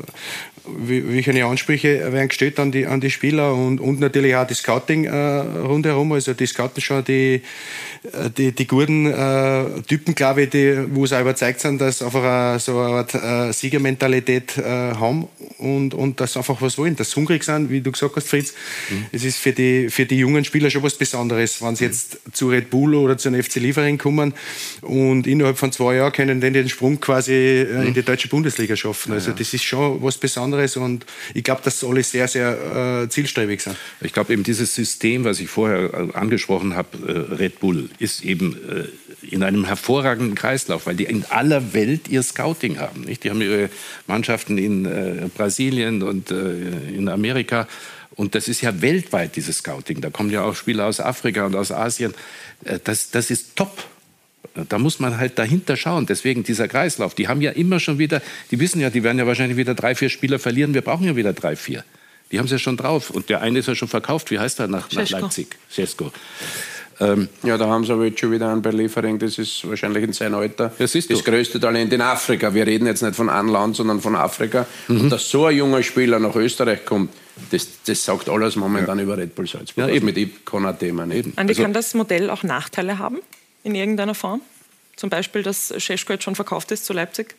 wie- welche Ansprüche werden gestellt an die, an die Spieler und, und natürlich auch das Scouting äh, rundherum, also die scouten schon die, äh, die, die guten äh, Typen, glaube ich, die, wo sie auch überzeugt sind, dass einfach eine, so eine Art äh, Siegermentalität äh, haben und, und dass sie einfach was wollen, dass sie hungrig sind, wie du gesagt hast, Fritz. Es ist für die, für die jungen Spieler schon was Besonderes, wenn sie jetzt zu Red Bull oder zu einem FC Liefering kommen und innerhalb von zwei Jahren können die den Sprung quasi äh, in die deutsche Bundesliga schaffen. Also das ist schon was Besonderes und ich glaube, dass alle sehr, sehr äh, zielstrebig sind. Ich glaube eben dieses System, was ich vorher äh, angesprochen habe, äh, Red Bull, ist eben äh, in einem hervorragenden Kreislauf, weil die in aller Welt ihr Scouting haben. Nicht? Die haben ihre Mannschaften in äh, Brasilien und äh, in Amerika. Und das ist ja weltweit, dieses Scouting. Da kommen ja auch Spieler aus Afrika und aus Asien. Das, das ist top. Da muss man halt dahinter schauen. Deswegen dieser Kreislauf. Die haben ja immer schon wieder, die wissen ja, die werden ja wahrscheinlich wieder drei, vier Spieler verlieren. Wir brauchen ja wieder drei, vier. Die haben es ja schon drauf. Und der eine ist ja schon verkauft. Wie heißt er nach, nach. Leipzig? Schesko. Ähm, Ja, da haben sie aber jetzt schon wieder einen bei Liefering, das ist wahrscheinlich in seinem Alter das, das größte Talent in Afrika. Wir reden jetzt nicht von einem Land, sondern von Afrika. Mhm. Und dass so ein junger Spieler nach Österreich kommt, das, das sagt alles momentan über Red Bull Salzburg. Ja, Also eben. Mit ein Thema nicht. Andi, Also- kann das Modell auch Nachteile haben in irgendeiner Form? Zum Beispiel, dass Scheschko jetzt schon verkauft ist zu Leipzig?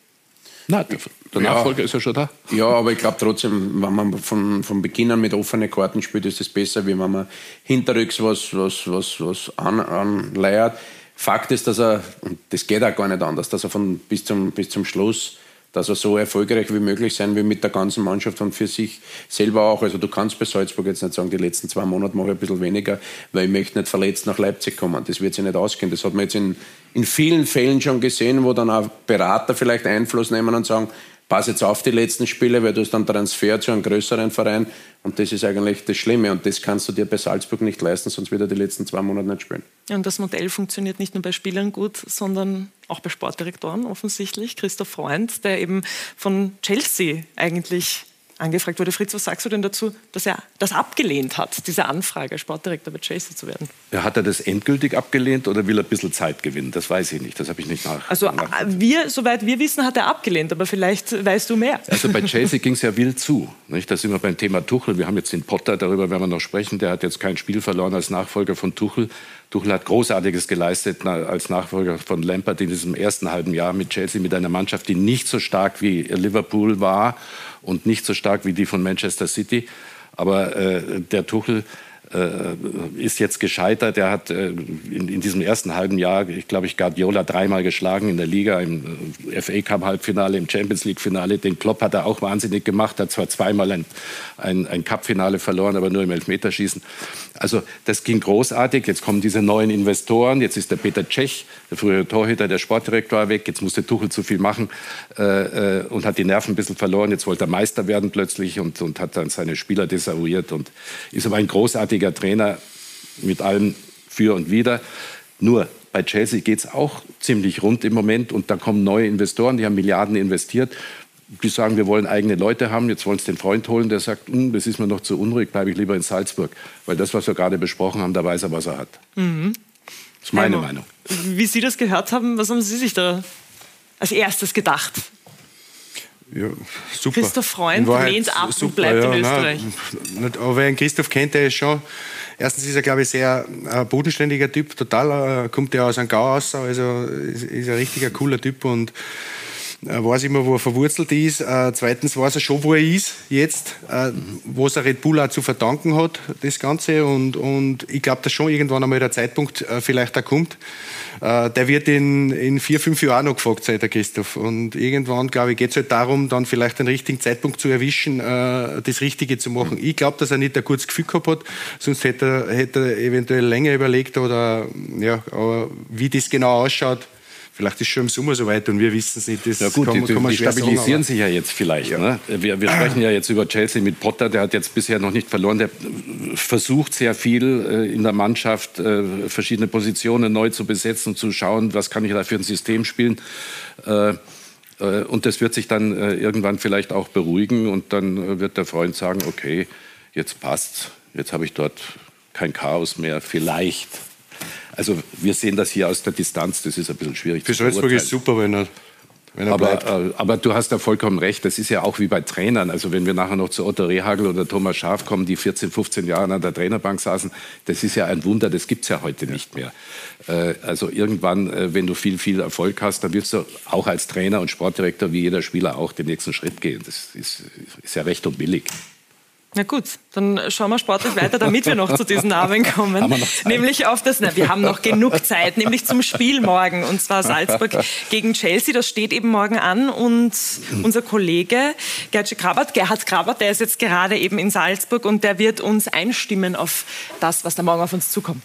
Na, der, Nachfolger ist ja schon da. Ja, aber ich glaube trotzdem, wenn man von, von Beginn an mit offenen Karten spielt, ist es besser, wie wenn man hinterrücks was, was, was, was an, anleiert. Fakt ist, dass er, und das geht auch gar nicht anders, dass er von, bis, zum, bis zum Schluss, dass er so erfolgreich wie möglich sein will mit der ganzen Mannschaft und für sich selber auch. Also du kannst bei Salzburg jetzt nicht sagen, die letzten zwei Monate mache ich ein bisschen weniger, weil ich möchte nicht verletzt nach Leipzig kommen. Das wird sich nicht ausgehen. Das hat man jetzt in, in vielen Fällen schon gesehen, wo dann auch Berater vielleicht Einfluss nehmen und sagen, pass jetzt auf die letzten Spiele, weil du hast dann Transfer zu einem größeren Verein und das ist eigentlich das Schlimme und das kannst du dir bei Salzburg nicht leisten, sonst wird er die letzten zwei Monate nicht spielen. Und das Modell funktioniert nicht nur bei Spielern gut, sondern auch bei Sportdirektoren offensichtlich. Christoph Freund, der eben von Chelsea eigentlich angefragt wurde. Fritz, was sagst du denn dazu, dass er das abgelehnt hat, diese Anfrage, Sportdirektor bei Chelsea zu werden? Ja, hat er das endgültig abgelehnt oder will er ein bisschen Zeit gewinnen? Das weiß ich nicht. Das habe ich nicht nach. Also nach wir, soweit wir wissen, hat er abgelehnt, aber vielleicht weißt du mehr. Also bei Chelsea ging es ja wild zu. Nicht? Da sind wir beim Thema Tuchel. Wir haben jetzt den Potter, darüber werden wir noch sprechen. Der hat jetzt kein Spiel verloren als Nachfolger von Tuchel. Tuchel hat Großartiges geleistet als Nachfolger von Lampard in diesem ersten halben Jahr mit Chelsea, mit einer Mannschaft, die nicht so stark wie Liverpool war und nicht so stark wie die von Manchester City. Aber äh, der Tuchel ist jetzt gescheitert. Er hat äh, in, in diesem ersten halben Jahr, ich glaube, ich Guardiola dreimal geschlagen in der Liga, im äh, FA Cup Halbfinale, im Champions League Finale. Den Klopp hat er auch wahnsinnig gemacht. Hat zwar zweimal ein, ein, ein Cup-Finale verloren, aber nur im Elfmeterschießen. Also das ging großartig. Jetzt kommen diese neuen Investoren. Jetzt ist der Peter Cech, der frühere Torhüter, der Sportdirektor weg. Jetzt musste Tuchel zu viel machen äh, äh, und hat die Nerven ein bisschen verloren. Jetzt wollte er Meister werden plötzlich und, und hat dann seine Spieler desavouiert und ist aber ein großartiger Trainer mit allem für und wider. Nur bei Chelsea geht es auch ziemlich rund im Moment und da kommen neue Investoren, die haben Milliarden investiert. Die sagen, wir wollen eigene Leute haben, jetzt wollen sie den Freund holen, der sagt, "Hm, das ist mir noch zu unruhig, bleibe ich lieber in Salzburg. Weil das, was wir gerade besprochen haben, da weiß er, was er hat. Mhm. Das ist meine Heimo, Meinung. Wie Sie das gehört haben, was haben Sie sich da als erstes gedacht? Ja, super. Christoph Freund lehnt ab und bleibt ja, in Österreich. Nein, aber wer Christoph kennt, der ist schon. Erstens ist er, glaube ich, sehr äh, bodenständiger Typ, total. Äh, kommt ja aus einem Gau raus, also ist, ist ein richtiger cooler Typ und äh, weiß immer, wo er verwurzelt ist. Äh, zweitens weiß er schon, wo er ist jetzt, äh, was er Red Bull auch zu verdanken hat, das Ganze. Und, und ich glaube, dass schon irgendwann einmal der Zeitpunkt äh, vielleicht da kommt. Äh, der wird in, in vier, fünf Jahren noch gefragt sein, der Christoph. Und irgendwann, glaube ich, geht es halt darum, dann vielleicht den richtigen Zeitpunkt zu erwischen, äh, das Richtige zu machen. Ich glaube, dass er nicht ein gutes Gefühl gehabt hat, sonst hätte er, hätte er eventuell länger überlegt oder, ja, aber wie das genau ausschaut, Vielleicht ist schon im Sommer soweit und wir wissen es nicht. Das ja gut, kann, die, kann die stabilisieren sagen, sich ja jetzt vielleicht. Ja. Ne? Wir, wir, sprechen ja jetzt über Chelsea mit Potter, der hat jetzt bisher noch nicht verloren. Der versucht sehr viel äh, in der Mannschaft, äh, verschiedene Positionen neu zu besetzen, zu schauen, was kann ich da für ein System spielen. Äh, und das wird sich dann irgendwann vielleicht auch beruhigen und dann wird der Freund sagen, okay, jetzt passt's, jetzt habe ich dort kein Chaos mehr, vielleicht. Also wir sehen das hier aus der Distanz, das ist ein bisschen schwierig Für Salzburg ist super, wenn er aber, äh, aber, du hast da vollkommen recht. Das ist ja auch wie bei Trainern. Also wenn wir nachher noch zu Otto Rehagel oder Thomas Schaaf kommen, die 14, 15 Jahre an der Trainerbank saßen, das ist ja ein Wunder. Das gibt es ja heute nicht mehr. Äh, also irgendwann, äh, wenn du viel, viel Erfolg hast, dann wirst du auch als Trainer und Sportdirektor wie jeder Spieler auch den nächsten Schritt gehen. Das ist, ist ja recht und billig. Na gut, dann schauen wir sportlich weiter, damit wir noch zu diesen Namen kommen. nämlich auf das, na, wir haben noch genug Zeit, nämlich zum Spiel morgen. Und zwar Salzburg gegen Chelsea. Das steht eben morgen an. Und unser Kollege Gerhard Krabat, Gerhard Krabat, der ist jetzt gerade eben in Salzburg und der wird uns einstimmen auf das, was da morgen auf uns zukommt.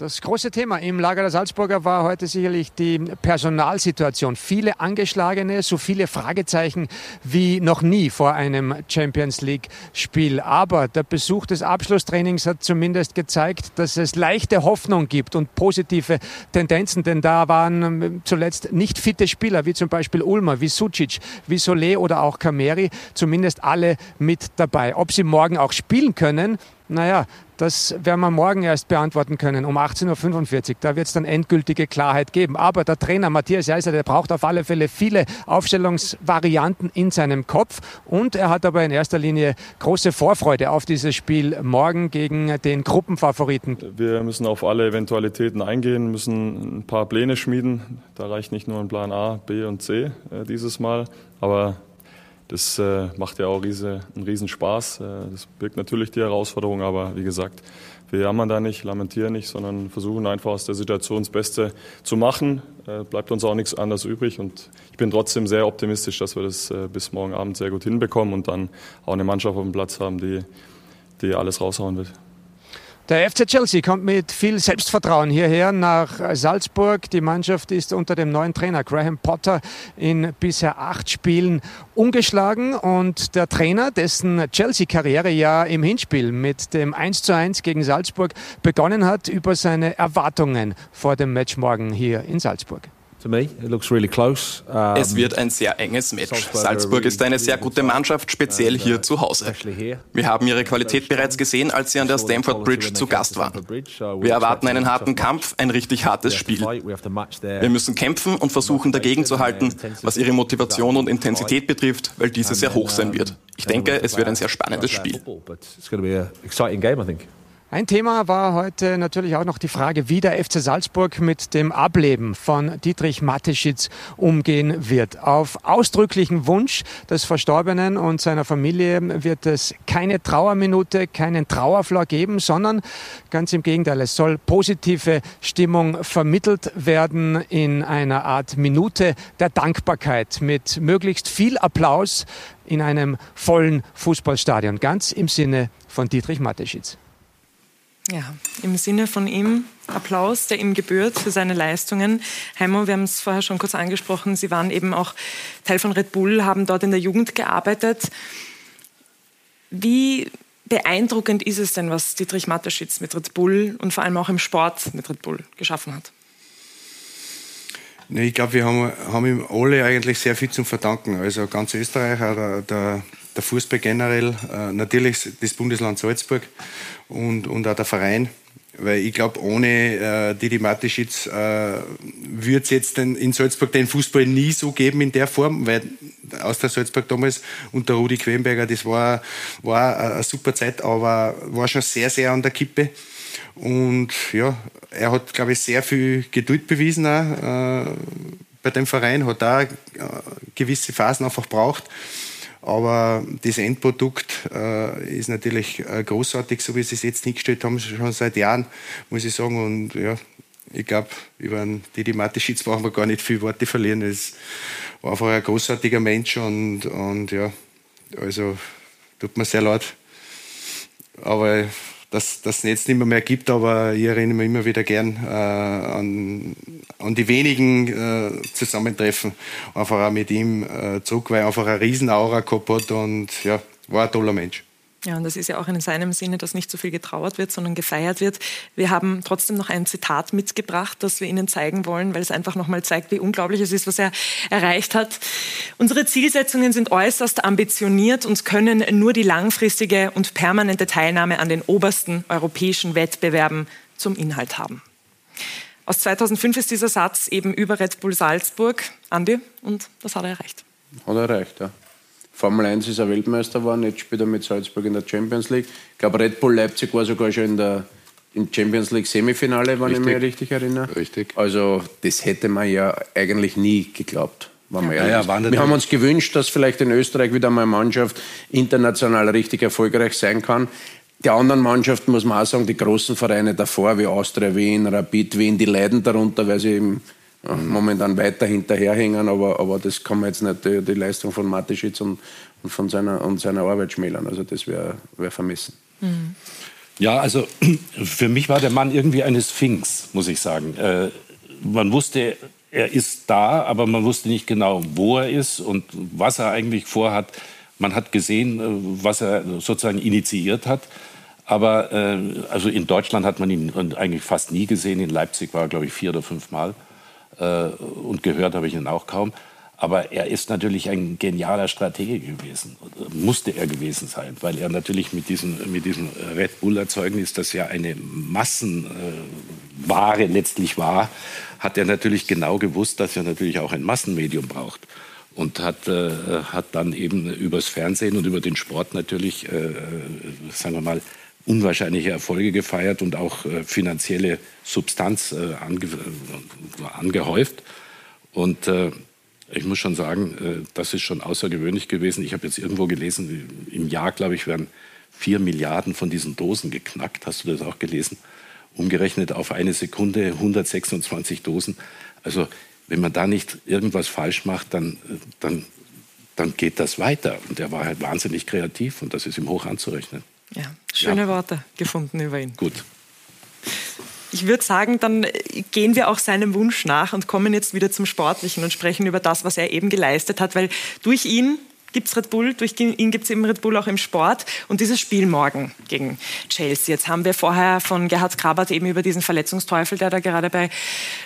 Das große Thema im Lager der Salzburger war heute sicherlich die Personalsituation. Viele Angeschlagene, so viele Fragezeichen wie noch nie vor einem Champions League-Spiel. Aber der Besuch des Abschlusstrainings hat zumindest gezeigt, dass es leichte Hoffnung gibt und positive Tendenzen. Denn da waren zuletzt nicht fitte Spieler, wie zum Beispiel Ulmer, wie Sucic, wie Solé oder auch Kameri, zumindest alle mit dabei. Ob sie morgen auch spielen können, naja, das werden wir morgen erst beantworten können, um 18.45 Uhr. Da wird es dann endgültige Klarheit geben. Aber der Trainer Matthias Jeiser, der braucht auf alle Fälle viele Aufstellungsvarianten in seinem Kopf. Und er hat aber in erster Linie große Vorfreude auf dieses Spiel morgen gegen den Gruppenfavoriten. Wir müssen auf alle Eventualitäten eingehen, müssen ein paar Pläne schmieden. Da reicht nicht nur ein Plan A, B und C äh, dieses Mal. Aber das äh, macht ja auch riese, einen Riesenspaß. Äh, das birgt natürlich die Herausforderung, aber wie gesagt, wir jammern da nicht, lamentieren nicht, sondern versuchen einfach aus der Situation das Beste zu machen. Äh, bleibt uns auch nichts anderes übrig und ich bin trotzdem sehr optimistisch, dass wir das äh, bis morgen Abend sehr gut hinbekommen und dann auch eine Mannschaft auf dem Platz haben, die, die alles raushauen wird. Der FC Chelsea kommt mit viel Selbstvertrauen hierher nach Salzburg. Die Mannschaft ist unter dem neuen Trainer Graham Potter in bisher acht Spielen ungeschlagen und der Trainer, dessen Chelsea-Karriere ja im Hinspiel mit dem 1:1 gegen Salzburg begonnen hat, über seine Erwartungen vor dem Match morgen hier in Salzburg. Es wird ein sehr enges Match. Salzburg ist eine sehr gute Mannschaft, speziell hier uh, zu Hause. Wir haben ihre Qualität bereits gesehen, als sie an der Stamford Bridge zu Gast waren. Wir erwarten einen harten Kampf, ein richtig hartes Spiel. Wir müssen kämpfen und versuchen dagegen zu halten, was ihre Motivation und Intensität betrifft, weil diese sehr hoch sein wird. Ich denke, es wird ein sehr spannendes Spiel. Ein Thema war heute natürlich auch noch die Frage, wie der FC Salzburg mit dem Ableben von Dietrich Mateschitz umgehen wird. Auf ausdrücklichen Wunsch des Verstorbenen und seiner Familie wird es keine Trauerminute, keinen Trauerflor geben, sondern ganz im Gegenteil, es soll positive Stimmung vermittelt werden in einer Art Minute der Dankbarkeit mit möglichst viel Applaus in einem vollen Fußballstadion, ganz im Sinne von Dietrich Mateschitz. Ja, im Sinne von ihm Applaus, der ihm gebührt für seine Leistungen. Heimo, wir haben es vorher schon kurz angesprochen, Sie waren eben auch Teil von Red Bull, haben dort in der Jugend gearbeitet. Wie beeindruckend ist es denn, was Dietrich Mateschitz mit Red Bull und vor allem auch im Sport mit Red Bull geschaffen hat? Ich glaube, wir haben, haben ihm alle eigentlich sehr viel zu verdanken. Also ganz Österreich, der, der, Fußball generell, äh, natürlich das Bundesland Salzburg und, und auch der Verein. Weil ich glaube, ohne äh, Didi Matischitz äh, würde es jetzt den, in Salzburg den Fußball nie so geben in der Form, weil aus der Salzburg damals unter Rudi Quenberger, das war, war eine super Zeit, aber war schon sehr, sehr an der Kippe. Und ja, er hat, glaube ich, sehr viel Geduld bewiesen auch, äh, bei dem Verein, hat da äh, gewisse Phasen einfach braucht. Aber das Endprodukt äh, ist natürlich äh, großartig, so wie sie es jetzt hingestellt haben, schon seit Jahren, muss ich sagen. Und ja, ich glaube, über den Didi Mateschitz brauchen wir gar nicht viel Worte verlieren. Es war einfach ein großartiger Mensch und, und ja, also tut mir sehr leid. Aber dass das jetzt nicht mehr, mehr gibt, aber ich erinnere mich immer wieder gern äh, an, an die wenigen äh, Zusammentreffen, einfach auch mit ihm äh, zurück, weil er einfach eine Riesenaura gehabt hat und ja, war ein toller Mensch. Ja, und das ist ja auch in seinem Sinne, dass nicht so viel getrauert wird, sondern gefeiert wird. Wir haben trotzdem noch ein Zitat mitgebracht, das wir Ihnen zeigen wollen, weil es einfach nochmal zeigt, wie unglaublich es ist, was er erreicht hat. Unsere Zielsetzungen sind äußerst ambitioniert und können nur die langfristige und permanente Teilnahme an den obersten europäischen Wettbewerben zum Inhalt haben. Aus 2005 ist dieser Satz eben über Red Bull Salzburg. Andi, und das hat er erreicht. Hat er erreicht, ja. Formel 1 ist er Weltmeister geworden, jetzt spielt er mit Salzburg in der Champions League. Ich glaube, Red Bull Leipzig war sogar schon in der im Champions League Semifinale, wenn richtig. ich mich richtig erinnere. Richtig. Also das hätte man ja eigentlich nie geglaubt. Ja. Ja, ja, wir haben uns gewünscht, dass vielleicht in Österreich wieder mal eine Mannschaft international richtig erfolgreich sein kann. Die anderen Mannschaften, muss man auch sagen, die großen Vereine davor, wie Austria Wien, Rapid Wien, die leiden darunter, weil sie eben momentan weiter hinterherhängen, aber, aber das kann man jetzt nicht die, die Leistung von Mateschitz und, und von seiner, und seiner Arbeit schmälern. Also das wäre wär vermessen. Mhm. Ja, also für mich war der Mann irgendwie eine Sphinx, muss ich sagen. Äh, man wusste, er ist da, aber man wusste nicht genau, wo er ist und was er eigentlich vorhat. Man hat gesehen, äh, was er sozusagen initiiert hat. Aber äh, also in Deutschland hat man ihn eigentlich fast nie gesehen. In Leipzig war er, glaube ich, vier oder fünf Mal. Äh, und gehört habe ich ihn auch kaum. Aber er ist natürlich ein genialer Stratege gewesen, musste er gewesen sein, weil er natürlich mit diesem, mit diesem Red Bull-Erzeugnis, das ja eine Massenware letztlich war, hat er natürlich genau gewusst, dass er natürlich auch ein Massenmedium braucht. Und hat, äh, hat dann eben übers Fernsehen und über den Sport natürlich, äh, sagen wir mal, unwahrscheinliche Erfolge gefeiert und auch äh, finanzielle Substanz äh, ange äh, angehäuft. Und äh, ich muss schon sagen, äh, das ist schon außergewöhnlich gewesen. Ich habe jetzt irgendwo gelesen, im Jahr, glaube ich, werden vier Milliarden von diesen Dosen geknackt. Hast du das auch gelesen? Umgerechnet auf eine Sekunde 126 Dosen. Also wenn man da nicht irgendwas falsch macht, dann, äh, dann, dann geht das weiter. Und er war halt wahnsinnig kreativ und das ist ihm hoch anzurechnen. Ja, schöne ja. Worte gefunden über ihn. Gut. Ich würde sagen, dann gehen wir auch seinem Wunsch nach und kommen jetzt wieder zum Sportlichen und sprechen über das, was er eben geleistet hat, weil durch ihn gibt es Red Bull, durch ihn gibt es eben Red Bull auch im Sport. Und dieses Spiel morgen gegen Chelsea. Jetzt haben wir vorher von Gerhard Krabert eben über diesen Verletzungsteufel, der da gerade bei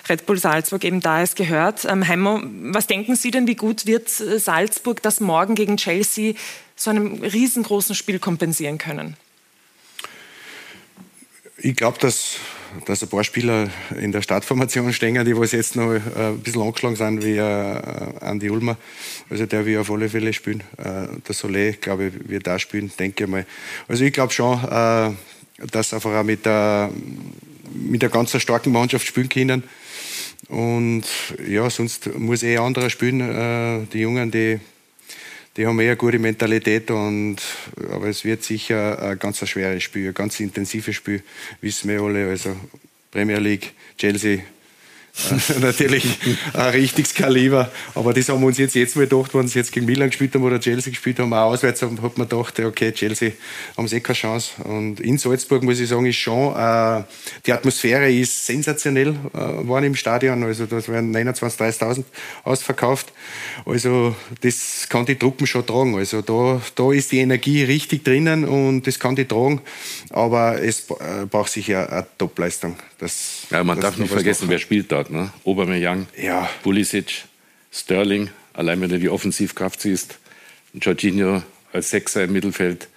Red Bull Salzburg eben da ist, gehört. Ähm, Heimo, was denken Sie denn, wie gut wird Salzburg das morgen gegen Chelsea so einem riesengroßen Spiel kompensieren können? Ich glaube, dass, dass ein paar Spieler in der Startformation stehen, die was jetzt noch äh, ein bisschen angeschlagen sind, wie äh, Andi Ulmer. Also der wird auf alle Fälle spielen. Äh, der Solé, glaube ich, wird da spielen, denke ich mal. Also ich glaube schon, dass einfach auch mit der, mit der ganz starken Mannschaft spielen können. Und ja, sonst muss eh anderer spielen. Die Jungen, die die haben eher gute Mentalität, und, aber es wird sicher ein ganz schweres Spiel, ein ganz intensives Spiel, wissen wir alle. Also Premier League, Chelsea, natürlich ein richtiges Kaliber. Aber das haben wir uns jetzt, jetzt mal gedacht, wenn sie jetzt gegen Milan gespielt haben oder Chelsea gespielt haben, auch auswärts, hat man gedacht, okay, Chelsea haben sie eh keine Chance. Und in Salzburg, muss ich sagen, ist schon, äh, die Atmosphäre ist sensationell äh, waren im Stadion. Also das werden 29.000, 30.000 ausverkauft. Also das kann die Truppen schon tragen. Also da, da ist die Energie richtig drinnen und das kann die tragen. Aber es äh, braucht sicher eine Topleistung. Das, ja, man das darf nicht vergessen, wer spielt dort. Ne? Aubameyang, ja. Pulisic, Sterling, allein wenn du die Offensivkraft siehst, Jorginho als Sechser im Mittelfeld.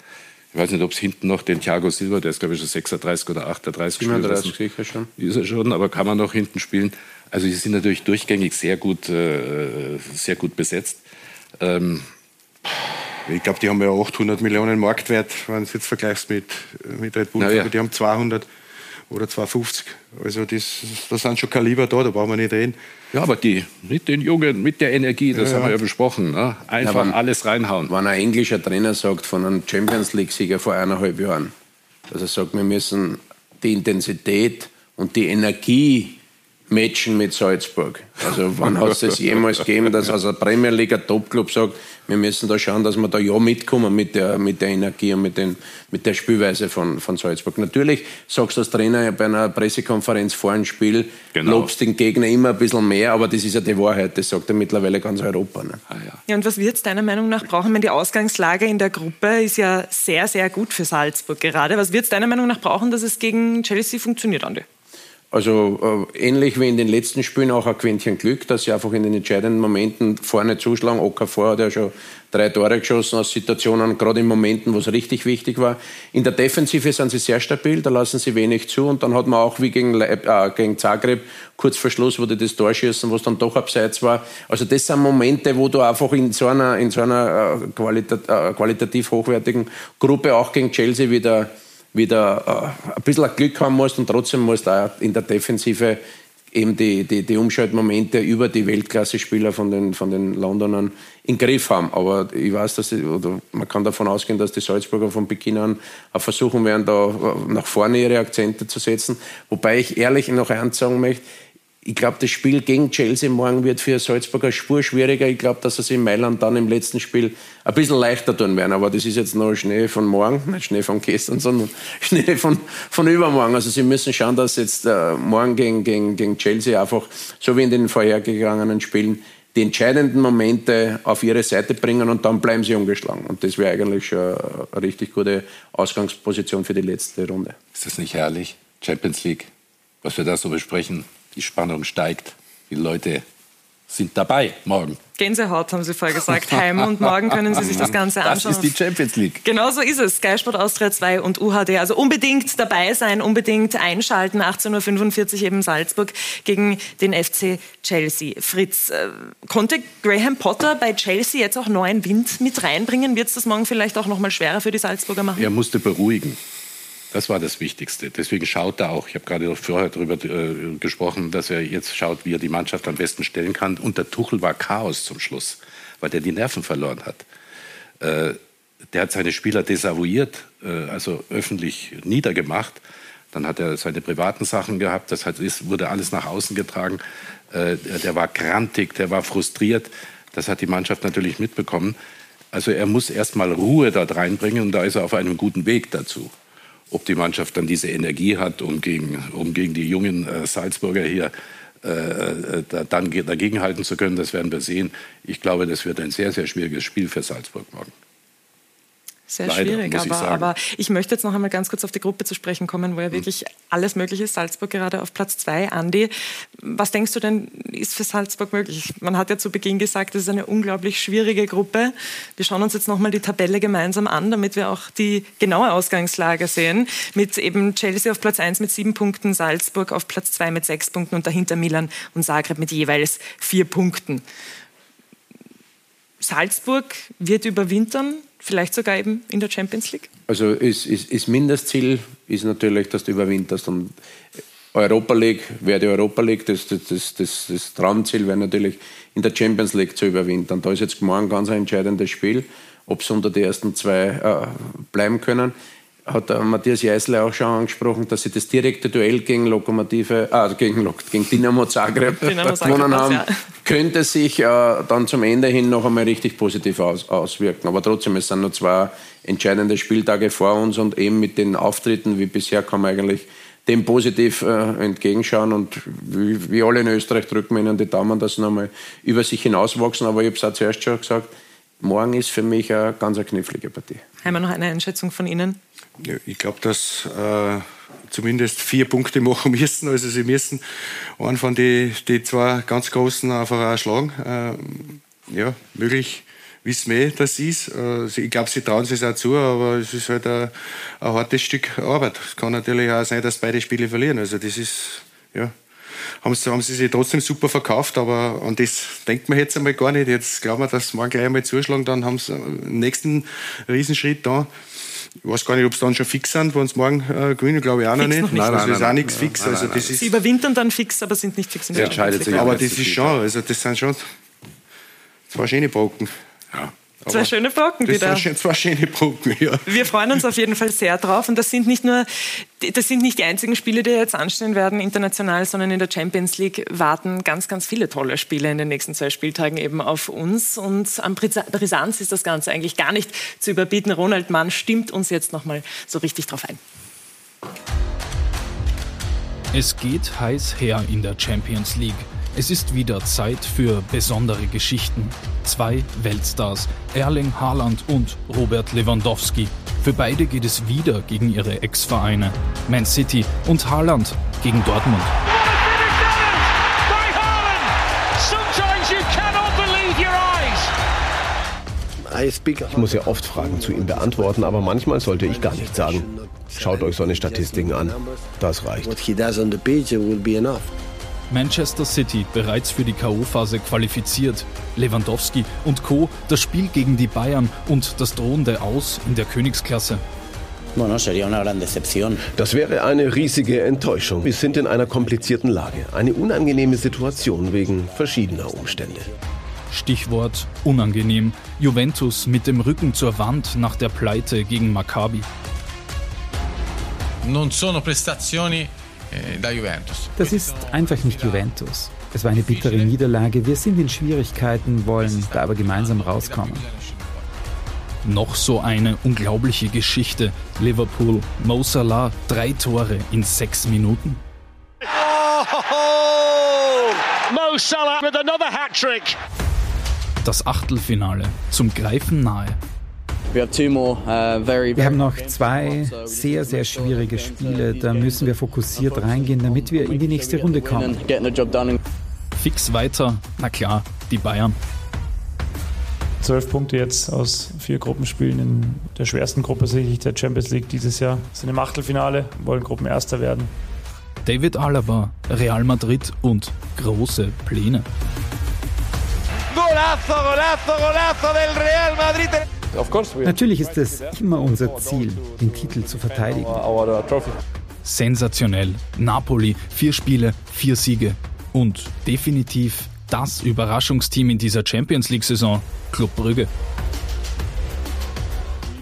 Ich weiß nicht, ob es hinten noch den Thiago Silva, der ist glaube ich schon 36 oder 38 37 sicher schon. Ist er schon, aber kann man noch hinten spielen. Also sie sind natürlich durchgängig sehr gut, äh, sehr gut besetzt. Ähm, ich glaube, die haben ja 800 Millionen Marktwert, wenn du jetzt vergleichst mit, mit Red Bull. Ja. Die haben 200 oder 250. Also das, das sind schon Kaliber da, da brauchen wir nicht reden. Ja, aber die mit den Jungen, mit der Energie, das ja, haben wir ja besprochen. Ne? Einfach ja, wenn, alles reinhauen. Wenn ein englischer Trainer sagt von einem Champions League-Sieger vor eineinhalb Jahren, dass er sagt, wir müssen die Intensität und die Energie matchen mit Salzburg. Also wann hat es das jemals gegeben, dass also Premier League ein Topclub sagt, wir müssen da schauen, dass wir da ja mitkommen mit der, mit der Energie und mit, den, mit der Spielweise von, von Salzburg. Natürlich sagst du als Trainer bei einer Pressekonferenz vor einem Spiel, genau. lobst den Gegner immer ein bisschen mehr, aber das ist ja die Wahrheit, das sagt ja mittlerweile ganz Europa. Ne? Ah, ja. ja, und was wird es deiner Meinung nach brauchen? Wenn die Ausgangslage in der Gruppe ist ja sehr, sehr gut für Salzburg gerade. Was wird es deiner Meinung nach brauchen, dass es gegen Chelsea funktioniert, Andi? Also äh, ähnlich wie in den letzten Spielen auch ein Quäntchen Glück, dass sie einfach in den entscheidenden Momenten vorne zuschlagen. Okafor hat ja schon drei Tore geschossen aus Situationen, gerade in Momenten, wo es richtig wichtig war. In der Defensive sind sie sehr stabil, da lassen sie wenig zu. Und dann hat man auch wie gegen, Leib, äh, gegen Zagreb kurz vor Schluss wurde das Tor schießen, was dann doch abseits war. Also das sind Momente, wo du einfach in so einer, in so einer äh, äh, qualitativ hochwertigen Gruppe auch gegen Chelsea wieder wieder äh, ein bisschen Glück haben musst und trotzdem musst du auch in der Defensive eben die, die, die Umschaltmomente über die Weltklasse-Spieler von den, von den Londonern in Griff haben. Aber ich weiß, dass die, oder man kann davon ausgehen, dass die Salzburger von Beginn an versuchen werden, da äh, nach vorne ihre Akzente zu setzen. Wobei ich ehrlich noch eins sagen möchte, ich glaube, das Spiel gegen Chelsea morgen wird für Salzburger Spur schwieriger. Ich glaube, dass sie in Mailand dann im letzten Spiel ein bisschen leichter tun werden. Aber das ist jetzt noch Schnee von morgen, nicht Schnee von gestern, sondern Schnee von, von übermorgen. Also sie müssen schauen, dass jetzt äh, morgen gegen, gegen, gegen Chelsea einfach, so wie in den vorhergegangenen Spielen, die entscheidenden Momente auf ihre Seite bringen und dann bleiben sie ungeschlagen. Und das wäre eigentlich schon eine richtig gute Ausgangsposition für die letzte Runde. Ist das nicht herrlich? Champions League, was wir da so besprechen die Spannung steigt. Die Leute sind dabei morgen. Gänsehaut, haben Sie vorher gesagt. Heim und morgen können Sie sich das Ganze anschauen. Das ist die Champions League. Genau so ist es. Sky Sport Austria 2 und UHD. Also unbedingt dabei sein, unbedingt einschalten. 18.45 Uhr eben Salzburg gegen den FC Chelsea. Fritz, äh, konnte Graham Potter bei Chelsea jetzt auch neuen Wind mit reinbringen? Wird es das morgen vielleicht auch noch mal schwerer für die Salzburger machen? Er musste beruhigen. Das war das Wichtigste. Deswegen schaut er auch. Ich habe gerade vorher darüber äh, gesprochen, dass er jetzt schaut, wie er die Mannschaft am besten stellen kann. Und der Tuchel war Chaos zum Schluss, weil der die Nerven verloren hat. Äh, der hat seine Spieler desavouiert, äh, also öffentlich niedergemacht. Dann hat er seine privaten Sachen gehabt. Das hat, ist, wurde alles nach außen getragen. Äh, der war grantig, der war frustriert. Das hat die Mannschaft natürlich mitbekommen. Also er muss erst mal Ruhe dort reinbringen und da ist er auf einem guten Weg dazu. Ob die Mannschaft dann diese Energie hat, um gegen, um gegen die jungen äh, Salzburger hier äh, äh da, dann dagegenhalten zu können, das werden wir sehen. Ich glaube, das wird ein sehr, sehr schwieriges Spiel für Salzburg morgen. Sehr Leider, schwierig, aber, ich aber ich möchte jetzt noch einmal ganz kurz auf die Gruppe zu sprechen kommen, wo ja hm. wirklich alles möglich ist. Salzburg gerade auf Platz zwei. Andi, was denkst du denn, ist für Salzburg möglich? Man hat ja zu Beginn gesagt, es ist eine unglaublich schwierige Gruppe. Wir schauen uns jetzt noch mal die Tabelle gemeinsam an, damit wir auch die genaue Ausgangslage sehen. Mit eben Chelsea auf Platz eins mit sieben Punkten, Salzburg auf Platz zwei mit sechs Punkten und dahinter Milan und Zagreb mit jeweils vier Punkten. Salzburg wird überwintern vielleicht sogar eben in der Champions League? Also ist, ist, ist Mindestziel ist natürlich, dass du überwinterst. Und Europa League wäre die Europa League, das, das, das, das, das Traumziel wäre natürlich in der Champions League zu überwintern. Da ist jetzt morgen ganz ein entscheidendes Spiel, ob sie unter die ersten zwei äh, bleiben können hat der Matthias Jeißle auch schon angesprochen, dass sie das direkte Duell gegen Lokomotive, äh, gegen, gegen Dynamo Zagreb gewonnen haben, ja. könnte sich äh, dann zum Ende hin noch einmal richtig positiv aus, auswirken. Aber trotzdem, es sind noch zwei entscheidende Spieltage vor uns und eben mit den Auftritten wie bisher kann man eigentlich dem positiv äh, entgegenschauen und wie, wie, alle in Österreich drücken wir ihnen die Daumen, dass sie noch einmal über sich hinauswachsen. Aber ich habe es auch zuerst schon gesagt, morgen ist für mich eine ganz eine knifflige Partie. Haben wir noch eine Einschätzung von Ihnen? Ja, ich glaube, dass äh, zumindest vier Punkte machen müssen. Also sie müssen einen von den die zwei ganz Großen einfach auch schlagen. Äh, ja, möglich wissen wir, dass es ist. Äh, ich glaube, sie trauen sich auch zu, aber es ist halt ein, ein hartes Stück Arbeit. Es kann natürlich auch sein, dass beide Spiele verlieren. Also das ist, ja, haben sie, haben sie sich trotzdem super verkauft, aber an das denkt man jetzt einmal gar nicht. Jetzt glauben wir, dass wir gleich einmal zuschlagen, dann haben sie den nächsten Riesenschritt da. Ich weiß gar nicht, ob sie dann schon fix sind, wenn sie morgen äh, gewinnen, glaube ich auch noch Fix nicht. noch nicht. Nein, Nein, das ist nein, auch nichts fix. nein, Also nein, das nein. ist, Sie überwintern dann fix, aber sind nicht fix der Champions League. aber das ist schon, also das sind schon zwei schöne Brocken. Ja. Zwei schöne Brocken das wieder. sind zwei schöne Brocken, ja. Wir freuen uns auf jeden Fall sehr drauf. Und das sind nicht nur, das sind nicht die einzigen Spiele, die jetzt anstehen werden international, sondern in der Champions League warten ganz, ganz viele tolle Spiele in den nächsten zwei Spieltagen eben auf uns. Und am Brisanz ist das Ganze eigentlich gar nicht zu überbieten. Ronald Mann stimmt uns jetzt nochmal so richtig drauf ein. Es geht heiß her in der Champions League. Es ist wieder Zeit für besondere Geschichten. Zwei Weltstars, Erling Haaland und Robert Lewandowski. Für beide geht es wieder gegen ihre Ex-Vereine, Man City und Haaland gegen Dortmund. Ich muss ja oft Fragen zu ihm beantworten, aber manchmal sollte ich gar nichts sagen. Schaut euch seine Statistiken an. Das reicht. Manchester City bereits für die K.O.-Phase qualifiziert. Lewandowski und Co. das Spiel gegen die Bayern und das drohende Aus in der Königsklasse. Das wäre eine riesige Enttäuschung. Wir sind in einer komplizierten Lage. Eine unangenehme Situation wegen verschiedener Umstände. Stichwort unangenehm. Juventus mit dem Rücken zur Wand nach der Pleite gegen Maccabi. Non sono prestazioni. Das ist einfach nicht Juventus. Es war eine bittere Niederlage. Wir sind in Schwierigkeiten, wollen da aber gemeinsam rauskommen. Noch so eine unglaubliche Geschichte. Liverpool, Mo Salah, drei Tore in sechs Minuten. Oh, Mo Salah with another hat trick. Das Achtelfinale zum Greifen nahe. Wir haben noch zwei sehr, sehr schwierige Spiele. Da müssen wir fokussiert reingehen, damit wir in die nächste Runde kommen. Fix weiter, na klar, die Bayern. Zwölf Punkte jetzt aus vier Gruppenspielen in der schwersten Gruppe sicherlich der Champions League dieses Jahr. Sind im Achtelfinale, wollen Gruppenerster werden. David Alaba, Real Madrid und große Pläne. Golazo, golazo, golazo del Real Madrid. Natürlich ist es immer unser Ziel, den Titel zu verteidigen. Sensationell. Napoli, vier Spiele, vier Siege. Und definitiv das Überraschungsteam in dieser Champions League-Saison, Club Brügge.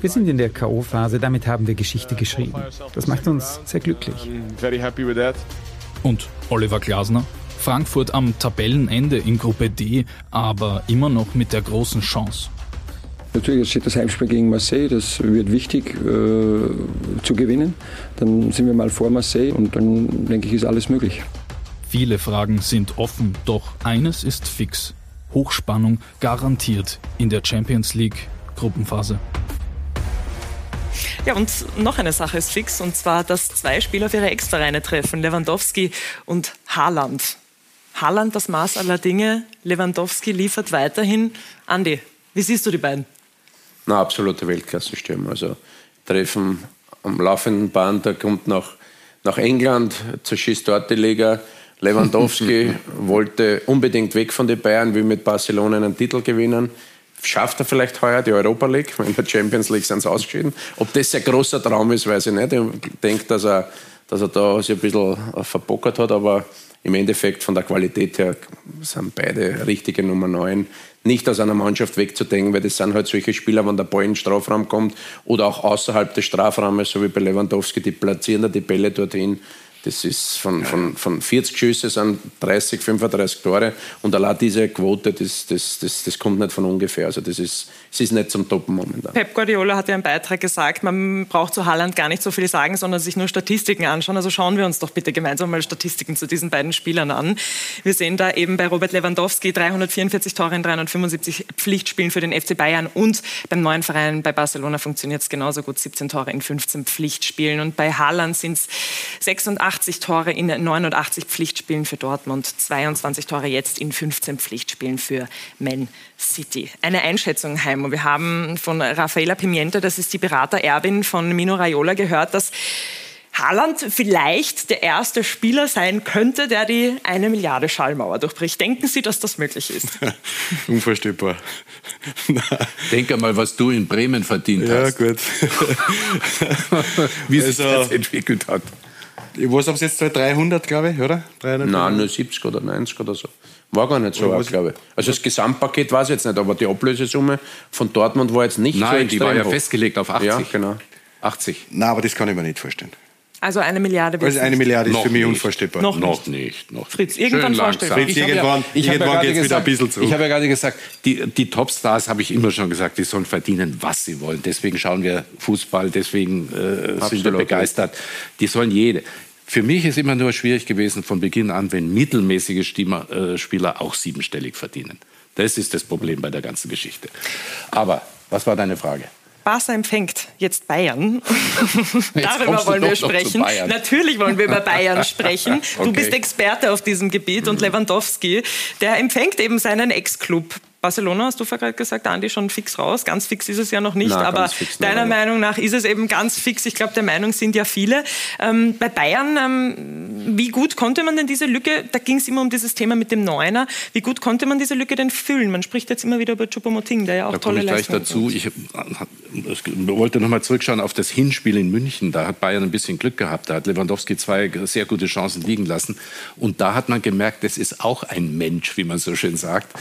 Wir sind in der K.O.-Phase, damit haben wir Geschichte geschrieben. Das macht uns sehr glücklich. Und Oliver Glasner? Frankfurt am Tabellenende in Gruppe D, aber immer noch mit der großen Chance. Natürlich steht das Heimspiel gegen Marseille, das wird wichtig äh, zu gewinnen. Dann sind wir mal vor Marseille und dann denke ich, ist alles möglich. Viele Fragen sind offen, doch eines ist fix. Hochspannung garantiert in der Champions League Gruppenphase. Ja, und noch eine Sache ist fix, und zwar, dass zwei Spieler auf ihre Ex-Vereine treffen, Lewandowski und Haaland. Haaland das Maß aller Dinge, Lewandowski liefert weiterhin. Andi, wie siehst du die beiden? Na, absolute Weltklasse-Stürmer. Also treffen am laufenden Band, der kommt nach, nach England, zerschießt dort die Liga. Lewandowski wollte unbedingt weg von den Bayern, will mit Barcelona einen Titel gewinnen. Schafft er vielleicht heuer die Europa League? In der Champions League sind sie ausgeschieden. Ob das ein großer Traum ist, weiß ich nicht. Ich denke, dass er, dass er da sich ein bisschen verbockert hat, aber im Endeffekt von der Qualität her sind beide richtige Nummer 9. Nicht aus einer Mannschaft wegzudenken, weil das sind halt solche Spieler, wenn der Ball in den Strafraum kommt oder auch außerhalb des Strafraumes, so wie bei Lewandowski, die platzieren da die Bälle dorthin. Das ist von, von, von 40 Schüsse sind 30, 35 Tore und allein diese Quote, das, das, das, das kommt nicht von ungefähr. Also das ist, es ist nicht zum Toppen momentan. Pep Guardiola hat ja im Beitrag gesagt, man braucht zu Haaland gar nicht so viel sagen, sondern sich nur Statistiken anschauen. Also schauen wir uns doch bitte gemeinsam mal Statistiken zu diesen beiden Spielern an. Wir sehen da eben bei Robert Lewandowski 344 Tore in 375 Pflichtspielen für den FC Bayern und beim neuen Verein bei Barcelona funktioniert es genauso gut, 17 Tore in 15 Pflichtspielen. Und bei Haaland sind es 86 80 Tore in 89 Pflichtspielen für Dortmund, 22 Tore jetzt in 15 Pflichtspielen für Man City. Eine Einschätzung, Heimo. Wir haben von Rafaela Pimienta, das ist die Beratererbin von Mino Raiola, gehört, dass Haaland vielleicht der erste Spieler sein könnte, der die eine Milliarde Schallmauer durchbricht. Denken Sie, dass das möglich ist? Unvorstellbar. Denk einmal, was du in Bremen verdient ja, hast. Ja, gut. Wie sich also, das entwickelt hat. Was haben Sie jetzt 300, glaube ich, oder? 300 Nein, nur 70 oder 90 oder so. War gar nicht so arg, glaube ich. Also das Gesamtpaket weiß ich jetzt nicht, aber die Ablösesumme von Dortmund war jetzt nicht Nein, so die war ja hoch. festgelegt auf 80. Ja, genau. 80. Nein, aber das kann ich mir nicht vorstellen. Also eine Milliarde Also eine Milliarde ist für mich nicht. unvorstellbar. Noch Noch nicht. Noch Fritz, irgendwann vorstellbar. Fritz, irgendwann, Ich habe ja irgendwann gerade geht es wieder ein gesagt- bisschen zurück. Ich habe ja gerade gesagt, die, die Topstars habe ich immer schon gesagt, die sollen verdienen, was sie wollen. Deswegen schauen wir Fußball, deswegen äh, sind wir begeistert. Die sollen jede. Für mich ist immer nur schwierig gewesen von Beginn an, wenn mittelmäßige äh, Spieler auch siebenstellig verdienen. Das ist das Problem bei der ganzen Geschichte. Aber was war deine Frage? Barca empfängt jetzt Bayern. Darüber kommst du wollen wir sprechen. Natürlich wollen wir über Bayern sprechen. Du Okay. bist Experte auf diesem Gebiet und Lewandowski, der empfängt eben seinen Ex-Club. Barcelona, hast du vorher gerade gesagt, Andi, schon fix raus. Ganz fix ist es ja noch nicht, Nein, aber fix deiner aber- Meinung nach ist es eben ganz fix. Ich glaube, der Meinung sind ja viele. Ähm, bei Bayern, ähm, wie gut konnte man denn diese Lücke, da ging es immer um dieses Thema mit dem Neuner, wie gut konnte man diese Lücke denn füllen? Man spricht jetzt immer wieder über Choupo-Moting, der ja auch Da tolle komme ich gleich dazu. Ich äh, wollte noch mal zurückschauen auf das Hinspiel in München. Da hat Bayern ein bisschen Glück gehabt. Da hat Lewandowski zwei sehr gute Chancen liegen lassen. Und da hat man gemerkt, das ist auch ein Mensch, wie man so schön sagt.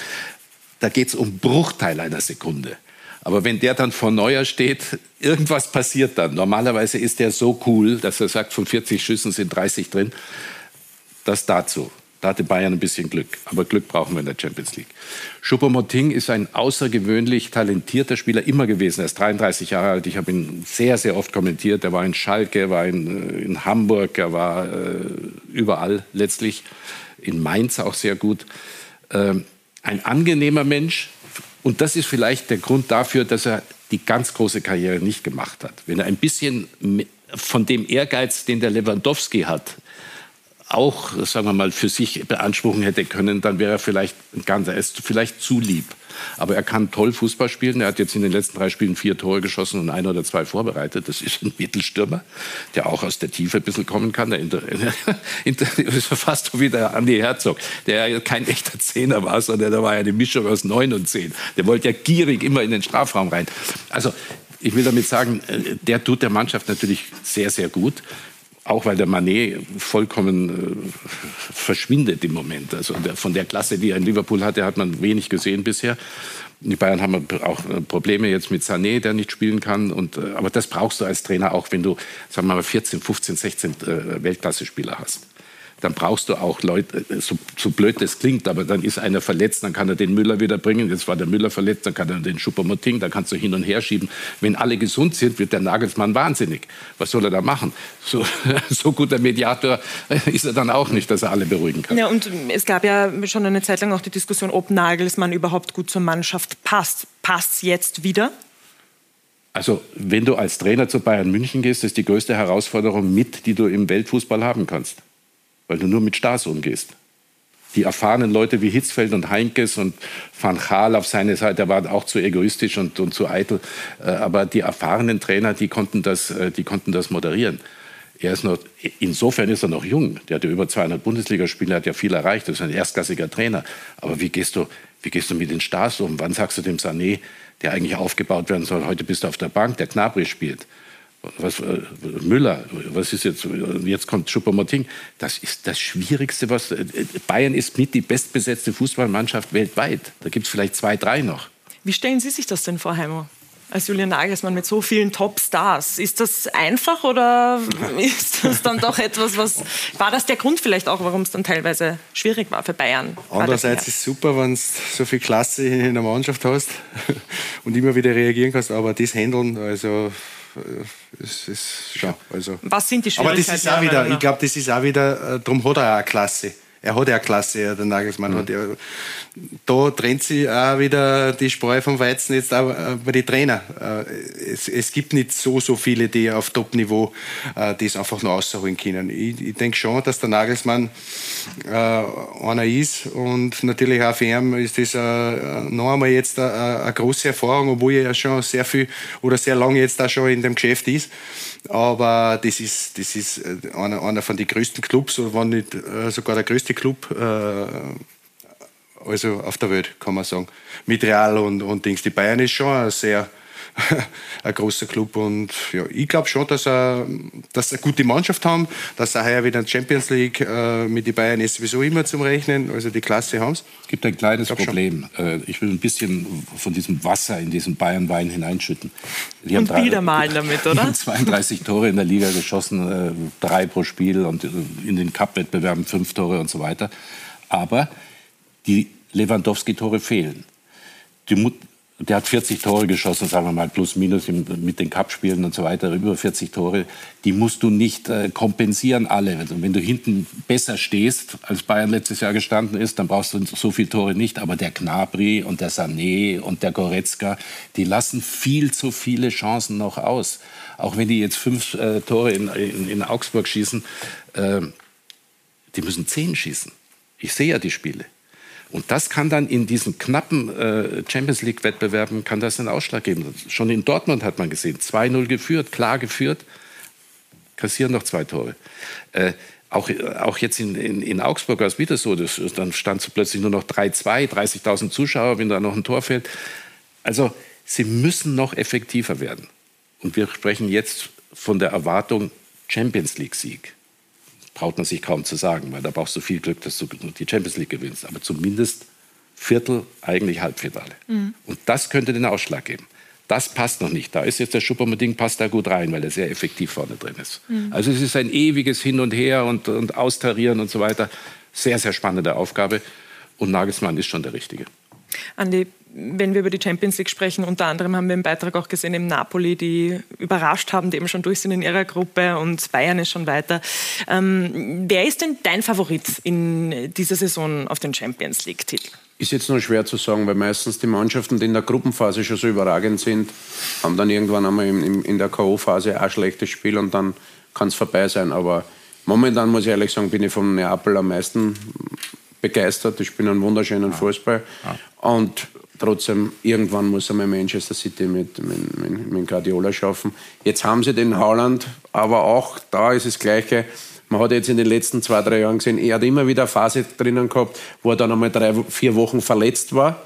Da geht es um Bruchteil einer Sekunde. Aber wenn der dann vor Neuer steht, irgendwas passiert dann. Normalerweise ist der so cool, dass er sagt, von 40 Schüssen sind 30 drin. Das dazu. Da hatte Bayern ein bisschen Glück. Aber Glück brauchen wir in der Champions League. Choupo-Moting ist ein außergewöhnlich talentierter Spieler immer gewesen. Er ist 33 Jahre alt. Ich habe ihn sehr, sehr oft kommentiert. Er war in Schalke, er war in, äh, in Hamburg, er war äh, überall letztlich. In Mainz auch sehr gut. Ähm, ein angenehmer Mensch. Und das ist vielleicht der Grund dafür, dass er die ganz große Karriere nicht gemacht hat. Wenn er ein bisschen von dem Ehrgeiz, den der Lewandowski hat, auch, sagen wir mal, für sich beanspruchen hätte können, dann wäre er vielleicht ein ganzer, er ist vielleicht zu lieb. Aber er kann toll Fußball spielen. Er hat jetzt in den letzten drei Spielen vier Tore geschossen und ein oder zwei vorbereitet. Das ist ein Mittelstürmer, der auch aus der Tiefe ein bisschen kommen kann. Der inter, inter, fast so wie der Andi Herzog, der ja kein echter Zehner war, sondern der war ja eine Mischung aus neun und zehn. Der wollte ja gierig immer in den Strafraum rein. Also ich will damit sagen, äh, der tut der Mannschaft natürlich sehr, sehr gut. Auch weil der Manet vollkommen äh, verschwindet im Moment. Also der, von der Klasse, die er in Liverpool hatte, hat man wenig gesehen bisher. Die Bayern haben auch äh, Probleme jetzt mit Sané, der nicht spielen kann. Und, äh, aber das brauchst du als Trainer auch, wenn du, sagen wir mal, 14, 15, 16 äh, Weltklasse-Spieler hast. Dann brauchst du auch Leute, äh, so, so blöd das klingt, aber dann ist einer verletzt, dann kann er den Müller wieder bringen. Jetzt war der Müller verletzt, dann kann er den Schuppermoting, dann kannst du hin und her schieben. Wenn alle gesund sind, wird der Nagelsmann wahnsinnig. Was soll er da machen? So, so guter Mediator ist er dann auch nicht, dass er alle beruhigen kann. Ja, und es gab ja schon eine Zeit lang auch die Diskussion, ob Nagelsmann überhaupt gut zur Mannschaft passt. Passt jetzt wieder? Also, wenn du als Trainer zu Bayern München gehst, ist die größte Herausforderung mit, die du im Weltfußball haben kannst. Weil du nur mit Stars umgehst. Die erfahrenen Leute wie Hitzfeld und Heinkes und Van Gaal auf seine Seite, der war auch zu egoistisch und, und zu eitel. Äh, Aber die erfahrenen Trainer, die konnten das, äh, die konnten das moderieren. Er ist noch, insofern ist er noch jung. Der hat ja über 200 Bundesligaspiele, hat ja viel erreicht. Das ist ein erstklassiger Trainer. Aber wie gehst du, wie gehst du mit den Stars um? Wann sagst du dem Sané, der eigentlich aufgebaut werden soll, heute bist du auf der Bank, der Gnabry spielt? Was, äh, Müller, was ist jetzt? Jetzt kommt Schuppermoting. Das ist das Schwierigste, was. äh, Bayern ist mit die bestbesetzte Fußballmannschaft weltweit. Da gibt es vielleicht zwei, drei noch. Wie stellen Sie sich das denn vor, Heimo? Als Julian Nagelsmann mit so vielen Top-Stars. Ist das einfach oder ist das dann doch etwas, was. War das der Grund vielleicht auch, warum es dann teilweise schwierig war für Bayern? Andererseits ist es super, wenn du so viel Klasse in der Mannschaft hast und immer wieder reagieren kannst, aber das Handeln, also es ist schon. Also. Was sind die Aber Schwierigkeiten? das ist auch wieder, ich glaube, das ist auch wieder, äh, darum hat er auch eine Klasse. Er hat ja Klasse, der Nagelsmann mhm. hat ja. Da trennt sich auch wieder die Spreu vom Weizen jetzt auch äh, bei den Trainern. Äh, es, es gibt nicht so, so viele, die auf Top-Niveau äh, das einfach noch rausholen können. Ich, ich denke schon, dass der Nagelsmann äh, einer ist und natürlich auch für ihn ist das äh, noch einmal jetzt eine, eine große Erfahrung, obwohl er ja schon sehr viel oder sehr lange jetzt da schon in dem Geschäft ist. Aber das ist, das ist einer, einer von den größten Clubs, wenn nicht äh, sogar der größte Club äh, also auf der Welt, kann man sagen. Mit Real und, und Dings. Die Bayern ist schon ein sehr ein großer Club und ja, ich glaube schon, dass er, dass sie eine gute Mannschaft haben, dass sie heuer wieder in der Champions League äh, mit den Bayern ist sowieso immer zum Rechnen, also die Klasse haben es. Es gibt ein kleines ich Problem. Schon. Äh, ich will ein bisschen von diesem Wasser in diesen Bayern-Wein hineinschütten. Die und Bilder malen damit, oder? 32 Tore in der Liga geschossen, äh, drei pro Spiel und in den Cup-Wettbewerben fünf Tore und so weiter. Aber die Lewandowski-Tore fehlen. Die, der hat 40 Tore geschossen, sagen wir mal, plus minus mit den Cup-Spielen und so weiter, über 40 Tore. Die musst du nicht äh, kompensieren, alle. Also wenn du hinten besser stehst, als Bayern letztes Jahr gestanden ist, dann brauchst du so viele Tore nicht. Aber der Gnabry und der Sané und der Goretzka, die lassen viel zu viele Chancen noch aus. Auch wenn die jetzt fünf äh, Tore in, in, in, Augsburg schießen, äh, die müssen zehn schießen. Ich sehe ja die Spiele. Und das kann dann in diesen knappen äh, Champions League-Wettbewerben kann das einen Ausschlag geben. Schon in Dortmund hat man gesehen, 2-0 geführt, klar geführt, kassieren noch zwei Tore. Äh, auch, auch jetzt in, in, in Augsburg war es wieder so, das, dann stand es plötzlich nur noch 3-2, 30.000 Zuschauer, wenn da noch ein Tor fällt. Also sie müssen noch effektiver werden. Und wir sprechen jetzt von der Erwartung Champions League-Sieg braucht man sich kaum zu sagen, weil da brauchst du viel Glück, dass du die Champions League gewinnst. Aber zumindest Viertel, eigentlich Halbfinale. Mhm. Und das könnte den Ausschlag geben. Das passt noch nicht. Da ist jetzt der Schuppermeding passt da gut rein, weil er sehr effektiv vorne drin ist. Mhm. Also es ist ein ewiges Hin und Her und, und Austarieren und so weiter. Sehr, sehr spannende Aufgabe. Und Nagelsmann ist schon der Richtige. Andi, wenn wir über die Champions League sprechen, unter anderem haben wir im Beitrag auch gesehen, im Napoli, die überrascht haben, die eben schon durch sind in ihrer Gruppe und Bayern ist schon weiter. Ähm, wer ist denn dein Favorit in dieser Saison auf den Champions League-Titel? Ist jetzt noch schwer zu sagen, weil meistens die Mannschaften, die in der Gruppenphase schon so überragend sind, haben dann irgendwann einmal in, in der K.O.-Phase ein schlechtes Spiel und dann kann es vorbei sein. Aber momentan muss ich ehrlich sagen, bin ich von Neapel am meisten begeistert. Ich bin einen wunderschönen ja. Fußball. Ja. Und trotzdem, irgendwann muss einmal Manchester City mit, mit, mit, mit Guardiola schaffen. Jetzt haben sie den Haaland, aber auch da ist das Gleiche. Man hat jetzt in den letzten zwei, drei Jahren gesehen, er hat immer wieder eine Phase drinnen gehabt, wo er dann einmal drei, vier Wochen verletzt war.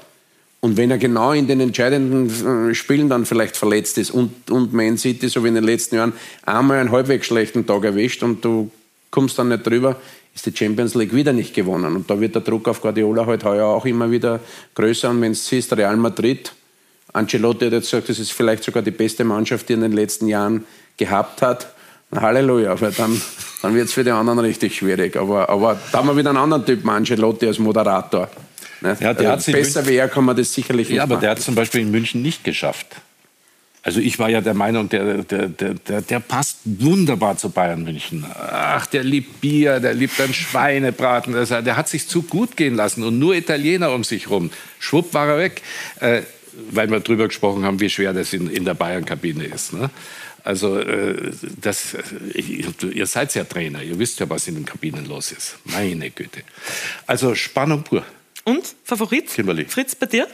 Und wenn er genau in den entscheidenden äh, Spielen dann vielleicht verletzt ist und, und Man City, so wie in den letzten Jahren, einmal einen halbwegs schlechten Tag erwischt und du kommst dann nicht drüber, ist die Champions League wieder nicht gewonnen. Und da wird der Druck auf Guardiola halt heuer auch immer wieder größer. Und wenn es siehst, Real Madrid, Ancelotti hat jetzt gesagt, das ist vielleicht sogar die beste Mannschaft, die er in den letzten Jahren gehabt hat. Na, Halleluja, weil dann, dann wird es für die anderen richtig schwierig. Aber, aber da haben wir wieder einen anderen Typen, Ancelotti als Moderator. Ne? Ja, der also besser er kann man das sicherlich nicht Ja, aber machen. der hat es zum Beispiel in München nicht geschafft. Also ich war ja der Meinung, der, der, der, der, passt wunderbar zu Bayern München. Ach, der liebt Bier, der liebt dann Schweinebraten. Der hat sich zu gut gehen lassen und nur Italiener um sich rum. Schwupp war er weg, äh, weil wir darüber gesprochen haben, wie schwer das in, in der Bayern-Kabine ist. Ne? Also äh, das, ihr seid ja Trainer, ihr wisst ja, was in den Kabinen los ist. Meine Güte. Also Spannung pur. Und Favorit? Kimberly. Fritz, bei dir?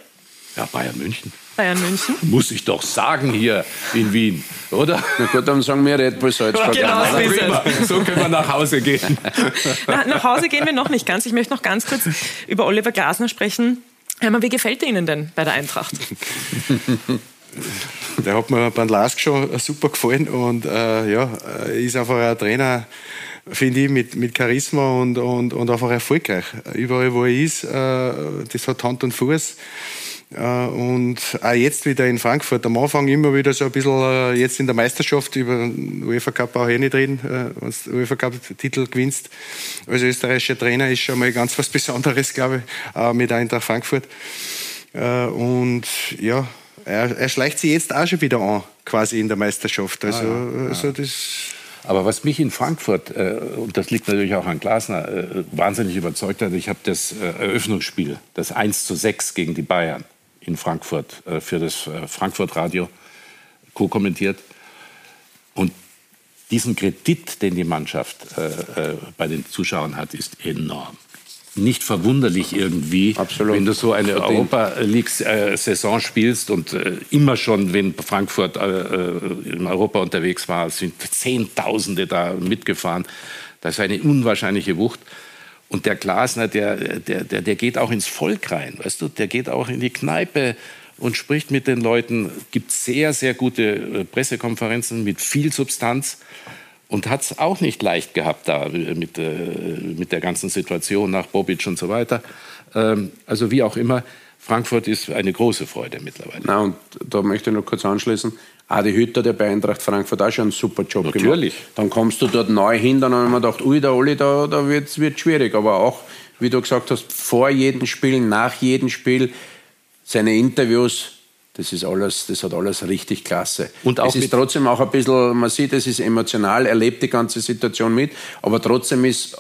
Ja, Bayern München. Bayern München. Muss ich doch sagen hier in Wien, oder? Na gut, dann sagen wir Red Bull Salzburg. Genau, so, ist so können wir nach Hause gehen. Na, nach Hause gehen wir noch nicht ganz. Ich möchte noch ganz kurz über Oliver Glasner sprechen. Hermann, wie gefällt er Ihnen denn bei der Eintracht? Der hat mir beim Lask schon super gefallen und äh, ja, ist einfach ein Trainer, finde ich, mit, mit Charisma und, und, und einfach erfolgreich. Überall, wo er ist, äh, das hat Hand und Fuß. Äh, und auch jetzt wieder in Frankfurt. Am Anfang immer wieder so ein bisschen, äh, jetzt in der Meisterschaft, über den UEFA Cup auch eh nicht reden, äh, wenn du UEFA Cup-Titel gewinnst. Als österreichischer Trainer ist schon mal ganz was Besonderes, glaube ich, mit Eintracht Frankfurt. Und ja, er, er schleicht sich jetzt auch schon wieder an, quasi in der Meisterschaft. Also, ah, ja. also das Aber was mich in Frankfurt, äh, und das liegt natürlich auch an Glasner, äh, wahnsinnig überzeugt hat, ich habe das äh, Eröffnungsspiel, das 1 zu 6 gegen die Bayern in Frankfurt äh, für das äh, Frankfurt Radio co-kommentiert. Und diesen Kredit, den die Mannschaft äh, bei den Zuschauern hat, ist enorm nicht verwunderlich irgendwie, Absolut. wenn du so eine Europa League-Saison spielst und äh, immer schon, wenn Frankfurt äh, äh, in Europa unterwegs war, sind Zehntausende da mitgefahren. Das ist eine unwahrscheinliche Wucht. Und der Glasner, der, der, der, der geht auch ins Volk rein, weißt du, der geht auch in die Kneipe und spricht mit den Leuten, gibt sehr, sehr gute äh, Pressekonferenzen mit viel Substanz und hat es auch nicht leicht gehabt da mit, äh, mit der ganzen Situation nach Bobic und so weiter. Ähm, also wie auch immer, Frankfurt ist eine große Freude mittlerweile. Na, und da möchte ich noch kurz anschließen. Adi Hütter, der bei Eintracht Frankfurt auch schon einen super Job Natürlich. gemacht. Dann kommst du dort neu hin, dann haben wir gedacht, ui, der Oli, da, da wird es schwierig. Aber auch, wie du gesagt hast, vor jedem Spiel, nach jedem Spiel, seine Interviews, das ist alles, das hat alles richtig klasse. Und auch es ist trotzdem auch ein bisschen, man sieht, es ist emotional, er lebt die ganze Situation mit, aber trotzdem ist,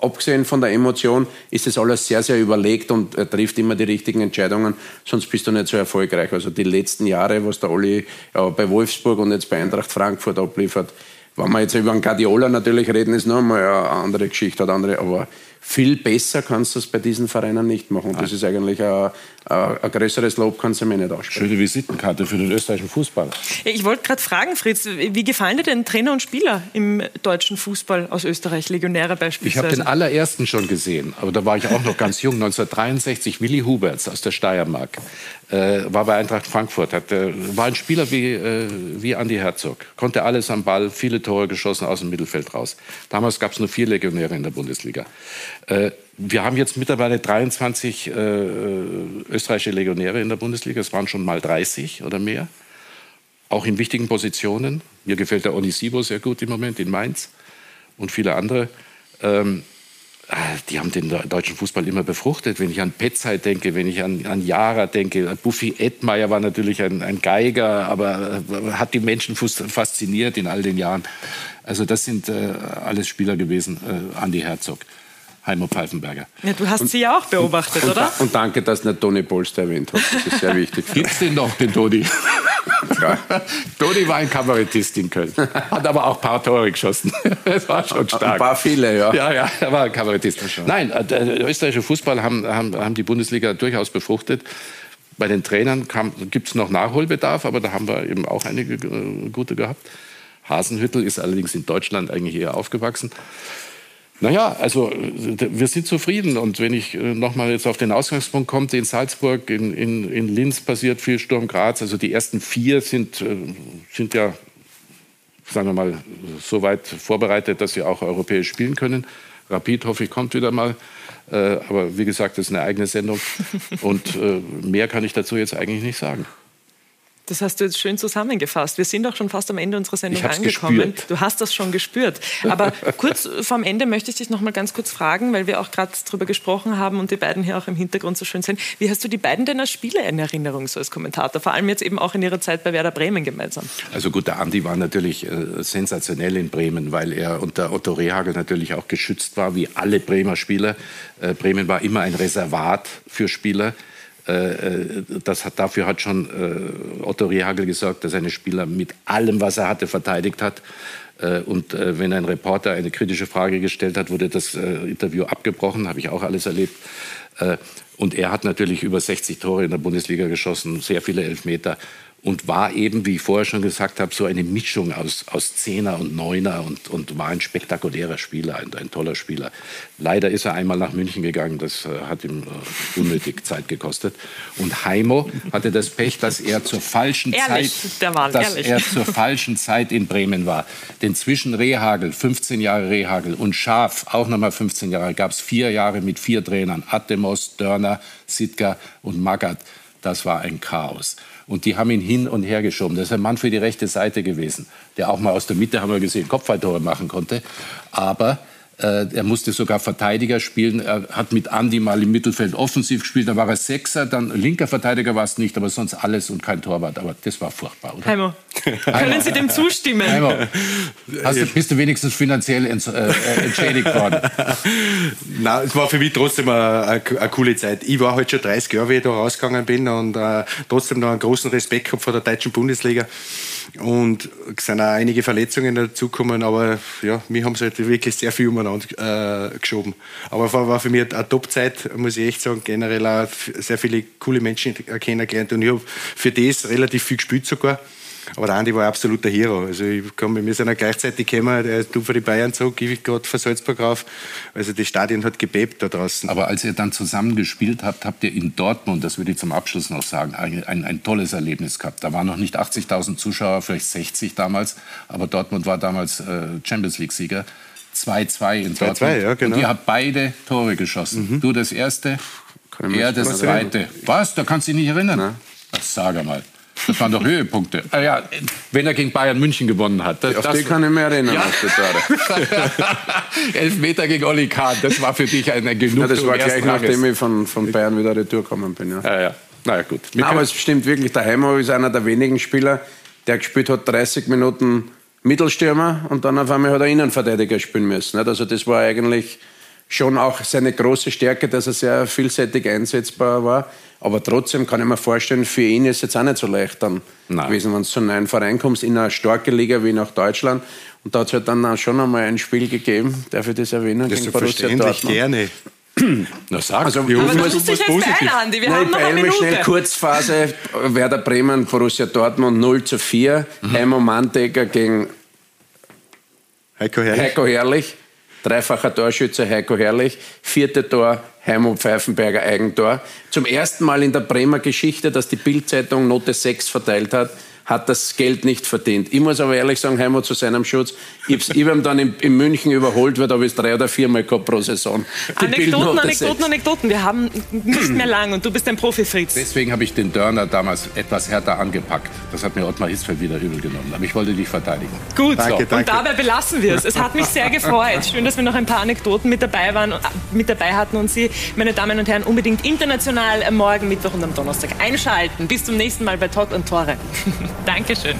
abgesehen von der Emotion, ist das alles sehr, sehr überlegt und er trifft immer die richtigen Entscheidungen, sonst bist du nicht so erfolgreich. Also die letzten Jahre, was der Olli ja, bei Wolfsburg und jetzt bei Eintracht Frankfurt abliefert, wenn wir jetzt über einen Guardiola natürlich reden, ist noch einmal eine andere Geschichte, eine andere, aber viel besser kannst du es bei diesen Vereinen nicht machen. Und das ist eigentlich ein, ein größeres Lob, kannst du mir nicht aussprechen. Schöne Visitenkarte für den österreichischen Fußball. Ich wollte gerade fragen, Fritz, wie gefallen dir denn Trainer und Spieler im deutschen Fußball aus Österreich, Legionäre beispielsweise? Ich habe den allerersten schon gesehen, aber da war ich auch noch ganz jung, 1963, Willi Huberts aus der Steiermark. Äh, war bei Eintracht Frankfurt, hat, äh, war ein Spieler wie, äh, wie Andi Herzog, konnte alles am Ball, viele Tore geschossen aus dem Mittelfeld raus. Damals gab es nur vier Legionäre in der Bundesliga. Äh, wir haben jetzt mittlerweile 23 äh, österreichische Legionäre in der Bundesliga. Es waren schon mal 30 oder mehr. Auch in wichtigen Positionen. Mir gefällt der Onisibo sehr gut im Moment in Mainz und viele andere. Ähm, ah, die haben den deutschen Fußball immer befruchtet. Wenn ich an Petzai denke, wenn ich an, an Jara denke, Buffy Edmeier war natürlich ein, ein Geiger, aber äh, hat die Menschen fasziniert in all den Jahren. Also das sind äh, alles Spieler gewesen, äh, Andi Herzog. Heimo Pfeifenberger. Ja, du hast und, sie ja auch beobachtet, und, oder? Und danke, dass du nicht Toni Polster erwähnt hast. Das ist sehr wichtig. Gibt es den noch, den Toni? Ja. Toni war ein Kabarettist in Köln. Hat aber auch ein paar Tore geschossen. Das war schon stark. Ein paar viele, ja. Ja, ja, er war ein Kabarettist. Nein, äh, der österreichische Fußball haben, haben, haben die Bundesliga durchaus befruchtet. Bei den Trainern gibt es noch Nachholbedarf, aber da haben wir eben auch einige äh, gute gehabt. Hasenhüttel ist allerdings in Deutschland eigentlich eher aufgewachsen. Naja, also wir sind zufrieden. Und wenn ich äh, nochmal jetzt auf den Ausgangspunkt komme, in Salzburg, in, in, in Linz passiert viel Sturm Graz. Also die ersten vier sind, äh, sind ja, sagen wir mal, so weit vorbereitet, dass sie auch europäisch spielen können. Rapid, hoffe ich, kommt wieder mal. Äh, aber wie gesagt, das ist eine eigene Sendung. Und mehr kann ich dazu jetzt eigentlich nicht sagen. Das hast du jetzt schön zusammengefasst. Wir sind auch schon fast am Ende unserer Sendung angekommen. Gespürt. Du hast das schon gespürt. Aber kurz vorm Ende möchte ich dich noch mal ganz kurz fragen, weil wir auch gerade darüber gesprochen haben und die beiden hier auch im Hintergrund so schön sind. Wie hast du die beiden denn als Spieler in Erinnerung, so als Kommentator? Vor allem jetzt eben auch in ihrer Zeit bei Werder Bremen gemeinsam. Also gut, der Andi war natürlich äh, sensationell in Bremen, weil er unter Otto Rehagel natürlich auch geschützt war, wie alle Bremer Spieler. Äh, Bremen war immer ein Reservat für Spieler. Äh, äh, das hat, dafür hat schon äh, Otto Rehagel gesorgt, dass seine Spieler mit allem, was er hatte, verteidigt hat. Und wenn ein Reporter eine kritische Frage gestellt hat, wurde das Interview abgebrochen, habe ich auch alles erlebt. Und er hat natürlich über 60 Tore in der Bundesliga geschossen, sehr viele Elfmeter und war eben, wie ich vorher schon gesagt habe, so eine Mischung aus, aus Zehner und Neuner und, und war ein spektakulärer Spieler, ein, ein toller Spieler. Leider ist er einmal nach München gegangen, das äh, hat ihm äh, unnötig Zeit gekostet. Und Heimo hatte das Pech, dass er zur falschen ehrlich, Zeit, Mann, dass ehrlich. er zur falschen Zeit in Bremen war. Denn zwischen Rehagel, 15 Jahre Rehagel und Schaf, auch nochmal 15 Jahre, gab es vier Jahre mit vier Trainern, Atemos, Dörner, Sitka und Magath. Das war ein Chaos. Und die haben ihn hin und her geschoben. Das ist ein Mann für die rechte Seite gewesen, der auch mal aus der Mitte, haben wir gesehen, Kopfballtore machen konnte. Aber äh, er musste sogar Verteidiger spielen. Er hat mit Andi mal im Mittelfeld offensiv gespielt. Da war er Sechser, dann linker Verteidiger war es nicht, aber sonst alles und kein Torwart. Aber das war furchtbar, oder? Heimo. Können Sie dem zustimmen? Einmal. Hast du, bist du wenigstens finanziell ents, äh, äh entschädigt worden? Nein, es war für mich trotzdem eine, eine, eine, coole Zeit. Ich war halt schon 30 Jahre, wie ich da rausgegangen bin und äh, trotzdem noch einen großen Respekt gehabt vor der deutschen Bundesliga. Und es sind auch einige Verletzungen dazugekommen, aber ja, mich haben sie halt wirklich sehr viel umeinander äh, geschoben. Aber es war für mich eine Top-Zeit, muss ich echt sagen. Generell auch sehr viele coole Menschen kennengelernt und ich habe für das relativ viel gespielt sogar. Aber der Andi war ein absoluter Hero. Also ich kann, wir sind ja gleichzeitig gekommen, der du für die Bayern zog, ich gerade von Salzburg rauf. Also das Stadion hat gebebt da draußen. Aber als ihr dann zusammen gespielt habt, habt ihr in Dortmund, das würde ich zum Abschluss noch sagen, ein, ein, ein tolles Erlebnis gehabt. Da waren noch nicht 80.000 Zuschauer, vielleicht 60 damals, aber Dortmund war damals äh, Champions League-Sieger. 2-2 in Dortmund. 2-2, ja, genau. Und ihr habt beide Tore geschossen. Mhm. Du das erste, er das zweite. Was? Da kannst du dich nicht erinnern? Nein. Sag mal. Das waren doch Höhepunkte. Ah, ja, wenn er gegen Bayern München gewonnen hat. Das, Auf das, die kann ich mich erinnern. Ja. Elf Meter gegen Olli Kahn, das war für dich eine Genugtuung. Ja, das war gleich nachdem ich von, von Bayern wieder retour gekommen bin. Ja. Ja, ja. Naja, gut. Wir Aber es stimmt wirklich, der Heimo ist einer der wenigen Spieler, der gespielt hat 30 Minuten Mittelstürmer und dann auf einmal hat er Innenverteidiger spielen müssen. Also das war eigentlich schon auch seine große Stärke, dass er sehr vielseitig einsetzbar war. Aber trotzdem kann ich mir vorstellen, für ihn ist es jetzt auch nicht so leicht dann Nein. gewesen, wenn du zu einem neuen Verein kommst, in eine starke Liga wie nach Deutschland. Und da hat es halt dann auch schon einmal ein Spiel gegeben, darf ich das erwähnen? Das gegen Borussia Dortmund. gerne. Na sag, also, wir aber du musst dich jetzt beeilen, Andi. Wir Nein, haben noch eine Minute. schnell Kurzphase. Werder Bremen, Borussia Dortmund 0 zu 4. Mhm. Heimo Manndecker gegen Heiko Herrlich. Heiko Herrlich. Dreifacher Torschütze Heiko Herrlich. Vierte Tor Heimo Pfeifenberger Eigentor. Zum ersten Mal in der Bremer Geschichte, dass die Bildzeitung Note 6 verteilt hat, hat das Geld nicht verdient. Ich muss aber ehrlich sagen, Heimo zu seinem Schutz, ich habe ihn dann in, in, München überholt, weil da habe ich drei oder viermal gehabt pro Saison. Die Anekdoten, Anekdoten, Anekdoten. Wir haben nicht mehr lang und du bist ein Profi, Fritz. Deswegen habe ich den Dörner damals etwas härter angepackt. Das hat mir Ottmar Hitzfeld wieder übel genommen. Aber ich wollte dich verteidigen. Gut, danke, so. danke. und dabei belassen wir es. Es hat mich sehr gefreut. Schön, dass wir noch ein paar Anekdoten mit dabei waren, mit dabei hatten und Sie, meine Damen und Herren, unbedingt international morgen Mittwoch und am Donnerstag einschalten. Bis zum nächsten Mal bei Talk und Tore. Dankeschön.